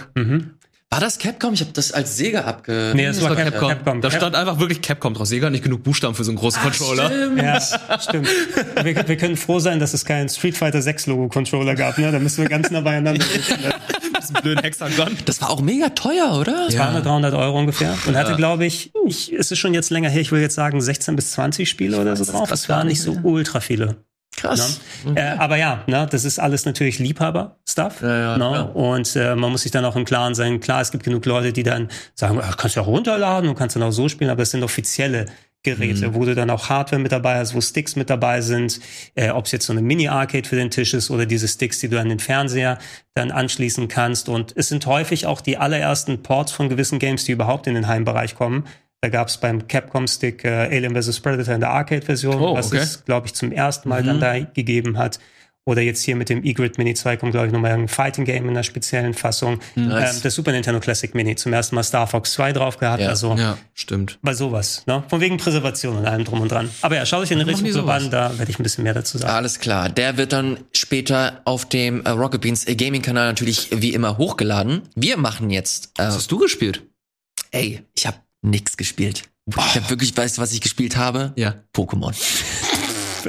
War das Capcom? Ich habe das als Sega abge... Nee, das war Das war Capcom. Capcom. Capcom. Da stand einfach wirklich Capcom drauf. Sega hat nicht genug Buchstaben für so einen großen Controller. Stimmt. Ja, stimmt. Wir, wir können froh sein, dass es keinen Street Fighter 6 Logo-Controller gab, ne? Da müssen wir ganz nah beieinander sitzen. Diesen blöden Hexagon. Das war auch mega teuer, oder? 200, 300 Euro ungefähr. Und hatte, glaube ich, ich, es ist schon jetzt länger her, ich will jetzt sagen 16 bis 20 Spiele oder so drauf. Es waren nicht so ultra viele. Krass. Ne? Äh, aber ja, ne, das ist alles natürlich Liebhaber-Stuff. Ja, ja, ne? Und äh, man muss sich dann auch im Klaren sein, klar, es gibt genug Leute, die dann sagen, ach, kannst du ja runterladen und kannst dann auch so spielen, aber es sind offizielle Geräte, wo du dann auch Hardware mit dabei hast, wo Sticks mit dabei sind, äh, ob es jetzt so eine Mini-Arcade für den Tisch ist oder diese Sticks, die du an den Fernseher dann anschließen kannst. Und es sind häufig auch die allerersten Ports von gewissen Games, die überhaupt in den Heimbereich kommen. Da gab es beim Capcom-Stick äh, Alien vs. Predator in der Arcade-Version, Oh, was okay. es, glaube ich, zum ersten Mal dann da gegeben hat. Oder jetzt hier mit dem E-Grid Mini 2 kommt, glaube ich, nochmal ein Fighting Game in einer speziellen Fassung. Nice. Ähm, das Super Nintendo Classic Mini zum ersten Mal Star Fox 2 drauf gehabt. Ja. Also Ja, stimmt. bei sowas, ne? Von wegen Präservation und allem drum und dran. Aber ja, schau dich in den Richtung sowas? an, da werde ich ein bisschen mehr dazu sagen. Alles klar. Der wird dann später auf dem äh, Rocket Beans äh, Gaming-Kanal natürlich wie immer hochgeladen. Wir machen jetzt. Äh, Was hast du gespielt? ey, ich habe nix gespielt. Ich habe wirklich, weißt du, was ich gespielt habe? Ja. Pokémon.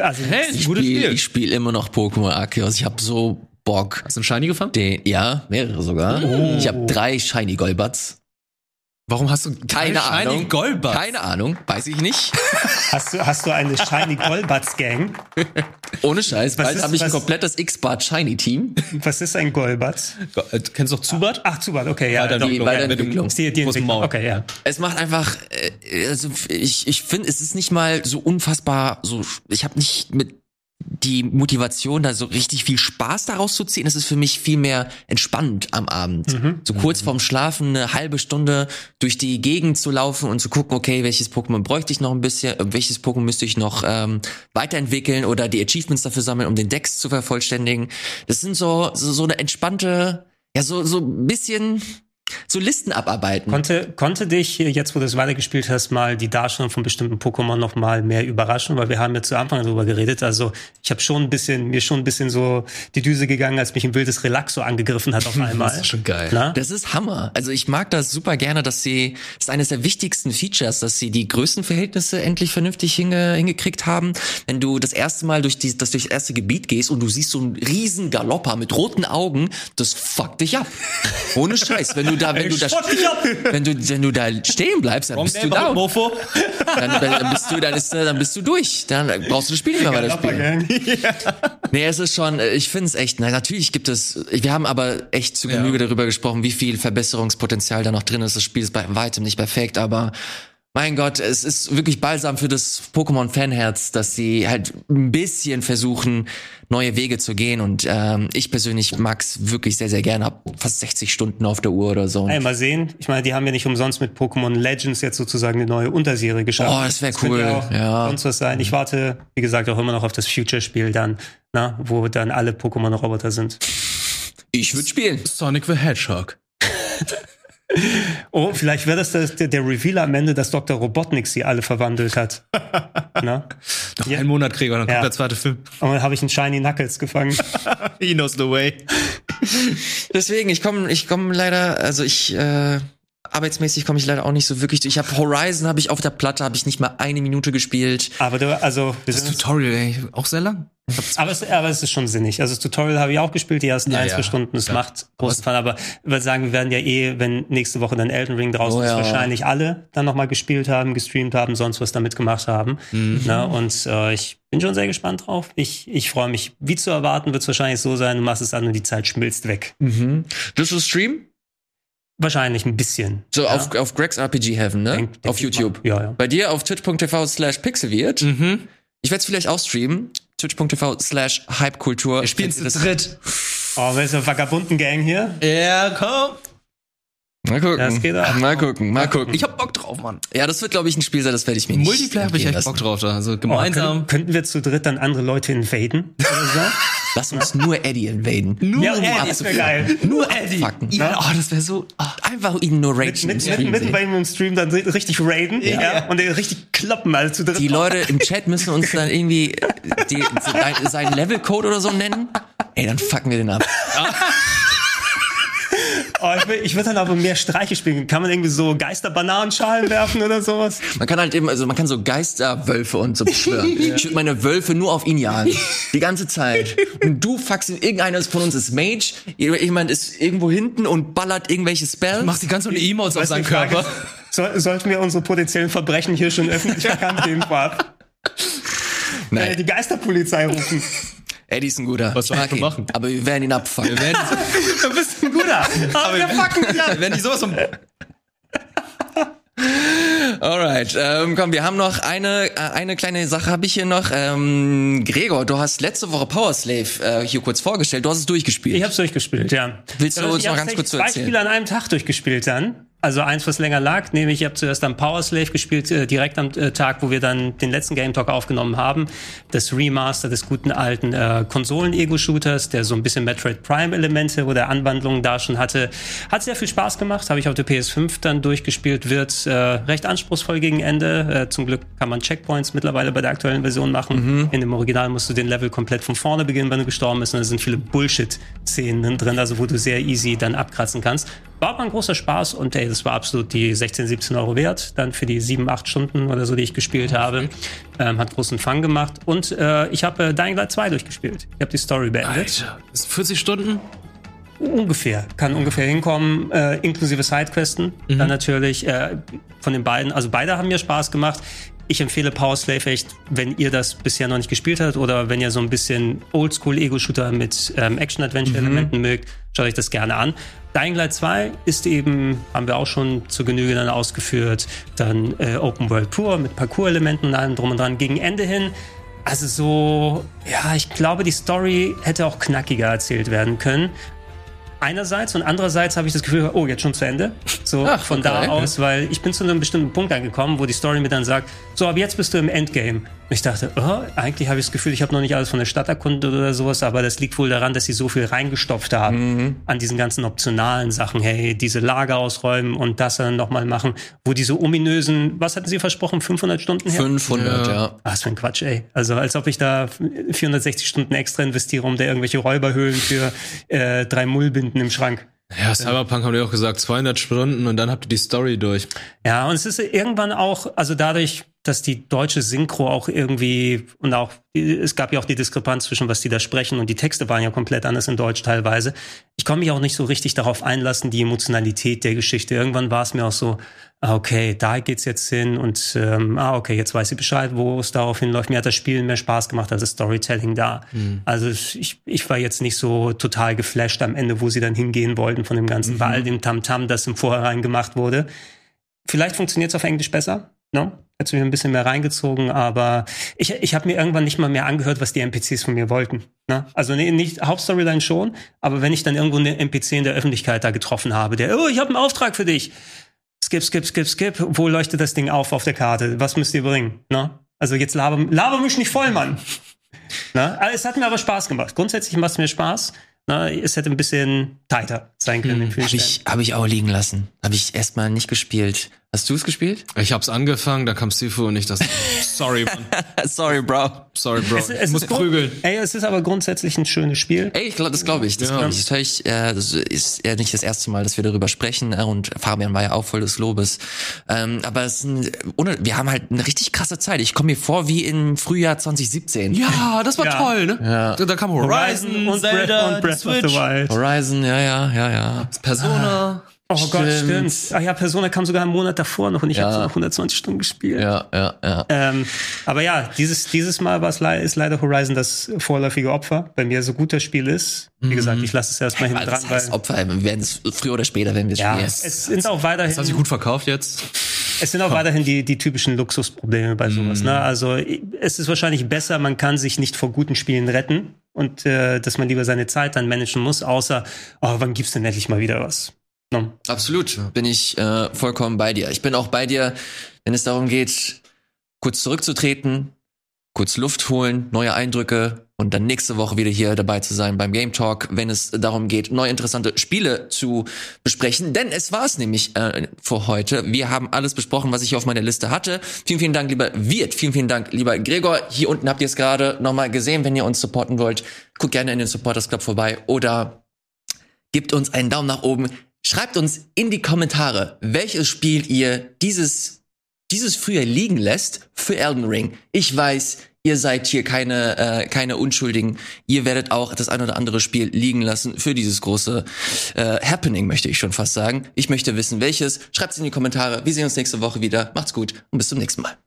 Also, Hey, Ich ein gutes spiele Spiel. spiel immer noch Pokémon Arceus. Ich habe so Bock. Hast du einen Shiny gefangen? Den, ja, mehrere sogar. Ich habe drei Shiny Golbats. Warum hast du Keine Ahnung. Golbats? Keine Ahnung, weiß ich nicht. hast du, hast du eine Shiny Golbats Gang? Ohne Scheiß, Was bald ist- habe ich ein komplettes X-Bart Shiny Team. Was ist ein Golbats? Go- äh, Du kennst doch Zubat? Ach, Zubat, okay, ja. Weiter die- Entwicklung, weiter mit dem Entwicklung. ist die, die Entwicklung. Okay, ja. Es macht einfach, äh, also ich, ich finde, es ist nicht mal so unfassbar, so ich habe nicht mit die Motivation, da so richtig viel Spaß daraus zu ziehen. Es ist für mich viel mehr entspannend am Abend. So kurz vorm Schlafen eine halbe Stunde durch die Gegend zu laufen und zu gucken, okay, welches Pokémon bräuchte ich noch ein bisschen, äh, welches Pokémon müsste ich noch ähm, weiterentwickeln oder die Achievements dafür sammeln, um den Dex zu vervollständigen. Das sind so, so, so eine entspannte, ja, so, so ein bisschen so Listen abarbeiten. Konnte, konnte dich jetzt, wo du es weitergespielt hast, mal die Darstellung von bestimmten Pokémon noch mal mehr überraschen? Weil wir haben ja zu Anfang darüber geredet. Also ich habe schon ein bisschen, mir schon ein bisschen so die Düse gegangen, als mich ein wildes Relaxo angegriffen hat auf einmal. Das ist schon geil. Na? Das ist Hammer. Also ich mag das super gerne, dass sie, das ist eines der wichtigsten Features, dass sie die Größenverhältnisse endlich vernünftig hinge, hingekriegt haben. Wenn du das erste Mal durch die, das durch das erste Gebiet gehst und du siehst so einen riesen Galopper mit roten Augen, das fuckt dich ab. Ohne Scheiß. Wenn du da, wenn du da, wenn du, wenn du da stehen bleibst, dann bist du down. Dann, dann bist du, dann ist, dann bist du durch. Dann brauchst du das Spiel nicht mehr weiter spielen. Nee, es ist schon, äh, ich finde es echt, na, natürlich gibt es, wir haben aber echt zu Genüge darüber gesprochen, wie viel Verbesserungspotenzial da noch drin ist. Das Spiel ist bei weitem nicht perfekt, aber mein Gott, es ist wirklich balsam für das Pokémon-Fanherz, dass sie halt ein bisschen versuchen, neue Wege zu gehen. Und ähm, ich persönlich mag's wirklich sehr, sehr gerne. Hab fast 60 Stunden auf der Uhr oder so. Ey, mal sehen. Ich meine, die haben ja nicht umsonst mit Pokémon Legends jetzt sozusagen eine neue Unterserie geschaffen. Oh, das wär könnte cool, auch ja. Sonst was sein. Ich warte, wie gesagt, auch immer noch auf das Future-Spiel dann, na, wo dann alle Pokémon-Roboter sind. Ich würde spielen. Sonic the Hedgehog. Oh, vielleicht wäre das, das der, der Reveal am Ende, dass Dr. Robotnik sie alle verwandelt hat. Na? Noch Ja. einen Monat, Gregor, dann Ja. kommt der zweite Film. Und dann habe ich einen Shiny Knuckles gefangen. He knows the way. Deswegen, ich komme ich komm leider, also ich äh, arbeitsmäßig komme ich leider auch nicht so wirklich. durch. Ich habe Horizon habe ich auf der Platte habe ich nicht mal eine Minute gespielt. Aber du, also, wir Das Tutorial, ey, auch sehr lang. aber, es, aber es ist schon sinnig. Also das Tutorial habe ich auch gespielt, die ersten Ja, ein, ja. zwei Stunden. Es Ja. macht großen Fall. Aber ich würde sagen, wir werden ja eh, wenn nächste Woche dann Elden Ring draußen Oh, ist, ja. wahrscheinlich alle dann nochmal gespielt haben, gestreamt haben, sonst was damit gemacht haben. Mhm. Na, und äh, ich bin schon sehr gespannt drauf. Ich, ich freue mich. Wie zu erwarten, wird es wahrscheinlich so sein, du machst es an und die Zeit schmilzt weg. Wirst du streamen? Wahrscheinlich ein bisschen. So Ja. auf, auf Greg's RPG Heaven, ne? Denk- denk auf YouTube. Ja, ja. Bei dir auf twitch.tv slash pixelwirt. Mhm. Ich werde es vielleicht auch streamen. Twitch.tv slash Hypekultur. Wir spielen zu das. dritt. Oh, ist der Vagabunden-Gang hier? Ja, komm. Mal gucken. Das geht ab. Mal gucken, mal gucken. Ich hab Bock drauf, Mann. Ja, das wird, glaube ich, ein Spiel sein, das werde ich mir nicht Multiplayer hab ich echt lassen. Bock drauf da. Also Oh, gemeinsam. können, könnten wir zu dritt dann andere Leute invaden? Oder so? Lass uns nur Eddie invaden. Nur ja, um Eddie, das wäre geil. Nur Eddie. ja, oh, das wäre so. Ah. Einfach ihn nur Mit, ragen. mit, mitten, mitten bei ihm im Stream dann richtig raiden ja. und den richtig kloppen, also zu dritt. Die Leute im Chat müssen uns dann irgendwie die, die, seinen Levelcode oder so nennen. Ey, dann fucken wir den ab. Oh, ich will, ich will dann aber mehr Streiche spielen. Kann man irgendwie so Geister-Bananenschalen werfen oder sowas? Man kann halt eben, also man kann so Geisterwölfe und so beschwören. Ich würde meine Wölfe nur auf ihn jagen. Die ganze Zeit. Und du fuckst ihn, irgendeiner von uns ist Mage, jemand ist irgendwo hinten und ballert irgendwelche Spells. Macht die ganze Emotes auf seinen Körper. Soll, sollten wir unsere potenziellen Verbrechen hier schon öffentlich erkannt geben vorab? Nein. Äh, die Geisterpolizei rufen. Eddie ist ein guter. Was soll Ich man ihn. machen? Aber wir werden ihn abfangen. Wir werden, du bist ein guter. Aber wir fucken dich ab. wenn die sowas um. Alright, ähm, komm, wir haben noch eine äh, eine kleine Sache habe ich hier noch. Ähm, Gregor, du hast letzte Woche Power Slave äh, hier kurz vorgestellt. Du hast es durchgespielt. Ich hab's durchgespielt, ja. Willst du Also uns noch ganz kurz tatsächlich so zwei erzählen? Spiele an einem Tag durchgespielt dann. Also eins, was länger lag, nämlich ich habe zuerst am Power Slave gespielt, äh, direkt am äh, Tag, wo wir dann den letzten Game Talk aufgenommen haben. Das Remaster des guten alten äh, Konsolen-Ego-Shooters, der so ein bisschen Metroid Prime-Elemente oder Anwandlungen da schon hatte. Hat sehr viel Spaß gemacht, habe ich auf der PS5 dann durchgespielt, wird äh, recht anspruchsvoll gegen Ende. Äh, zum Glück kann man Checkpoints mittlerweile bei der aktuellen Version machen. In dem Original musst du den Level komplett von vorne beginnen, wenn du gestorben bist. Und da sind viele Bullshit-Szenen drin, also wo du sehr easy dann abkratzen kannst. War aber ein großer Spaß und ey, das war absolut die 16, 17 Euro wert, dann für die 7, 8 Stunden oder so, die ich gespielt habe. Ähm, hat großen Fun gemacht. Und äh, ich habe äh, Dying Light 2 durchgespielt. Ich habe die Story beendet. Alter, ist 40 Stunden? Ungefähr, kann ungefähr hinkommen, äh, inklusive Sidequesten. Dann natürlich äh, von den beiden, also beide haben mir Spaß gemacht. Ich empfehle Power Slave echt, wenn ihr das bisher noch nicht gespielt habt oder wenn ihr so ein bisschen Oldschool-Ego-Shooter mit ähm, Action-Adventure-Elementen mögt, schaut euch das gerne an. Dying Light 2 ist eben, haben wir auch schon zur Genüge dann ausgeführt, dann äh, Open World pur mit Parcours-Elementen und allem drum und dran. Gegen Ende hin also so, ja, ich glaube, die Story hätte auch knackiger erzählt werden können. Einerseits und andererseits habe ich das Gefühl, oh, jetzt schon zu Ende. So Ach, von okay. da aus, weil ich bin zu einem bestimmten Punkt angekommen, wo die Story mir dann sagt, so, ab jetzt bist du im Endgame. Und ich dachte, oh, eigentlich habe ich das Gefühl, ich habe noch nicht alles von der Stadt erkundet oder sowas, aber das liegt wohl daran, dass sie so viel reingestopft haben an diesen ganzen optionalen Sachen. Hey, diese Lager ausräumen und das dann nochmal machen, wo diese ominösen, was hatten sie versprochen, 500 Stunden her? 500, Ja. ja. Was für ein Quatsch, ey. Also als ob ich da 460 Stunden extra investiere, um da irgendwelche Räuberhöhlen für äh, drei Mullbinden im Schrank. Ja, Cyberpunk haben die auch gesagt, 200 Stunden und dann habt ihr die Story durch. Ja, und es ist irgendwann auch, also dadurch, dass die deutsche Synchro auch irgendwie und auch, es gab ja auch die Diskrepanz zwischen, was die da sprechen und die Texte waren ja komplett anders in Deutsch teilweise. Ich konnte mich auch nicht so richtig darauf einlassen, die Emotionalität der Geschichte. Irgendwann war es mir auch so, ah, okay, da geht's jetzt hin und ähm, ah, okay, jetzt weiß ich Bescheid, wo es darauf hinläuft. Mir hat das Spielen mehr Spaß gemacht als das Storytelling da. Also ich, ich war jetzt nicht so total geflasht am Ende, wo sie dann hingehen wollten von dem Ganzen, bei all dem Tamtam, das im Vorhinein gemacht wurde. Vielleicht funktioniert es auf Englisch besser. No? Hätte mich ein bisschen mehr reingezogen, aber ich, ich habe mir irgendwann nicht mal mehr angehört, was die NPCs von mir wollten. Ne? Also nee, nicht Hauptstoryline schon, aber wenn ich dann irgendwo eine NPC in der Öffentlichkeit da getroffen habe, der, oh, ich habe einen Auftrag für dich. Skip, skip, skip, skip. Wo leuchtet das Ding auf auf der Karte? Was müsst ihr bringen? Ne? Also jetzt laber, laber mich nicht voll, Mann. Ne? Aber Es hat mir aber Spaß gemacht. Grundsätzlich macht es mir Spaß. Ne? Es hätte ein bisschen tighter sein können. vielen Habe ich, hab ich auch liegen lassen. Habe ich erstmal nicht gespielt. Hast du es gespielt? Ich hab's angefangen, da kam Sifu und ich das. Sorry, Mann. Sorry, Bro. Sorry, Bro. Es, ich es muss ist prügeln. Ey, es ist aber grundsätzlich ein schönes Spiel. Ey, ich glaub, das glaube ich. Das Ja. glaube ich. Das, ich äh, das ist ja nicht das erste Mal, dass wir darüber sprechen. Äh, und Fabian war ja auch voll des Lobes. Ähm, aber es ist ein, ohne, wir haben halt eine richtig krasse Zeit. Ich komme mir vor wie im Frühjahr 2017. Ja, das war Ja. toll, ne? Ja. Da, da kam Horizon, und Zelda, Breath, und Breath of Switch, the Wild. Horizon, ja, ja, ja, ja. Persona. Oh Gott, Stimmt. stimmt. Ach ja, Persona kam sogar einen Monat davor noch und ich Ja. habe noch 120 Stunden gespielt. Ja, ja, ja. Ähm, aber ja, dieses, dieses Mal war's le ist leider Horizon das vorläufige Opfer. Bei mir so gut das Spiel ist. Wie gesagt, ich lasse es erstmal hinten dran, das heißt Opfer, wir werden es früher oder später, wenn wir es ja, spielen. es sind auch weiterhin, Das hat sich gut verkauft jetzt. es sind auch weiterhin die, die typischen Luxusprobleme bei sowas. Ne? Also es ist wahrscheinlich besser, man kann sich nicht vor guten Spielen retten und äh, dass man lieber seine Zeit dann managen muss, außer, oh, wann gibt's denn endlich mal wieder was? No. Absolut, bin ich äh, vollkommen bei dir. Ich bin auch bei dir, wenn es darum geht, kurz zurückzutreten, kurz Luft holen, neue Eindrücke und dann nächste Woche wieder hier dabei zu sein beim Game Talk, wenn es darum geht, neue interessante Spiele zu besprechen. Denn es war es nämlich äh, für heute. Wir haben alles besprochen, was ich auf meiner Liste hatte. Vielen, vielen Dank, lieber Wirt. Vielen, vielen Dank, lieber Gregor. Hier unten habt ihr es gerade nochmal gesehen. Wenn ihr uns supporten wollt, guckt gerne in den Supporters Club vorbei oder gebt uns einen Daumen nach oben. Schreibt uns in die Kommentare, welches Spiel ihr dieses, dieses früher liegen lässt für Elden Ring. Ich weiß, ihr seid hier keine, äh, keine Unschuldigen. Ihr werdet auch das ein oder andere Spiel liegen lassen für dieses große äh, Happening, möchte ich schon fast sagen. Ich möchte wissen, welches. Schreibt es in die Kommentare. Wir sehen uns nächste Woche wieder. Macht's gut und bis zum nächsten Mal.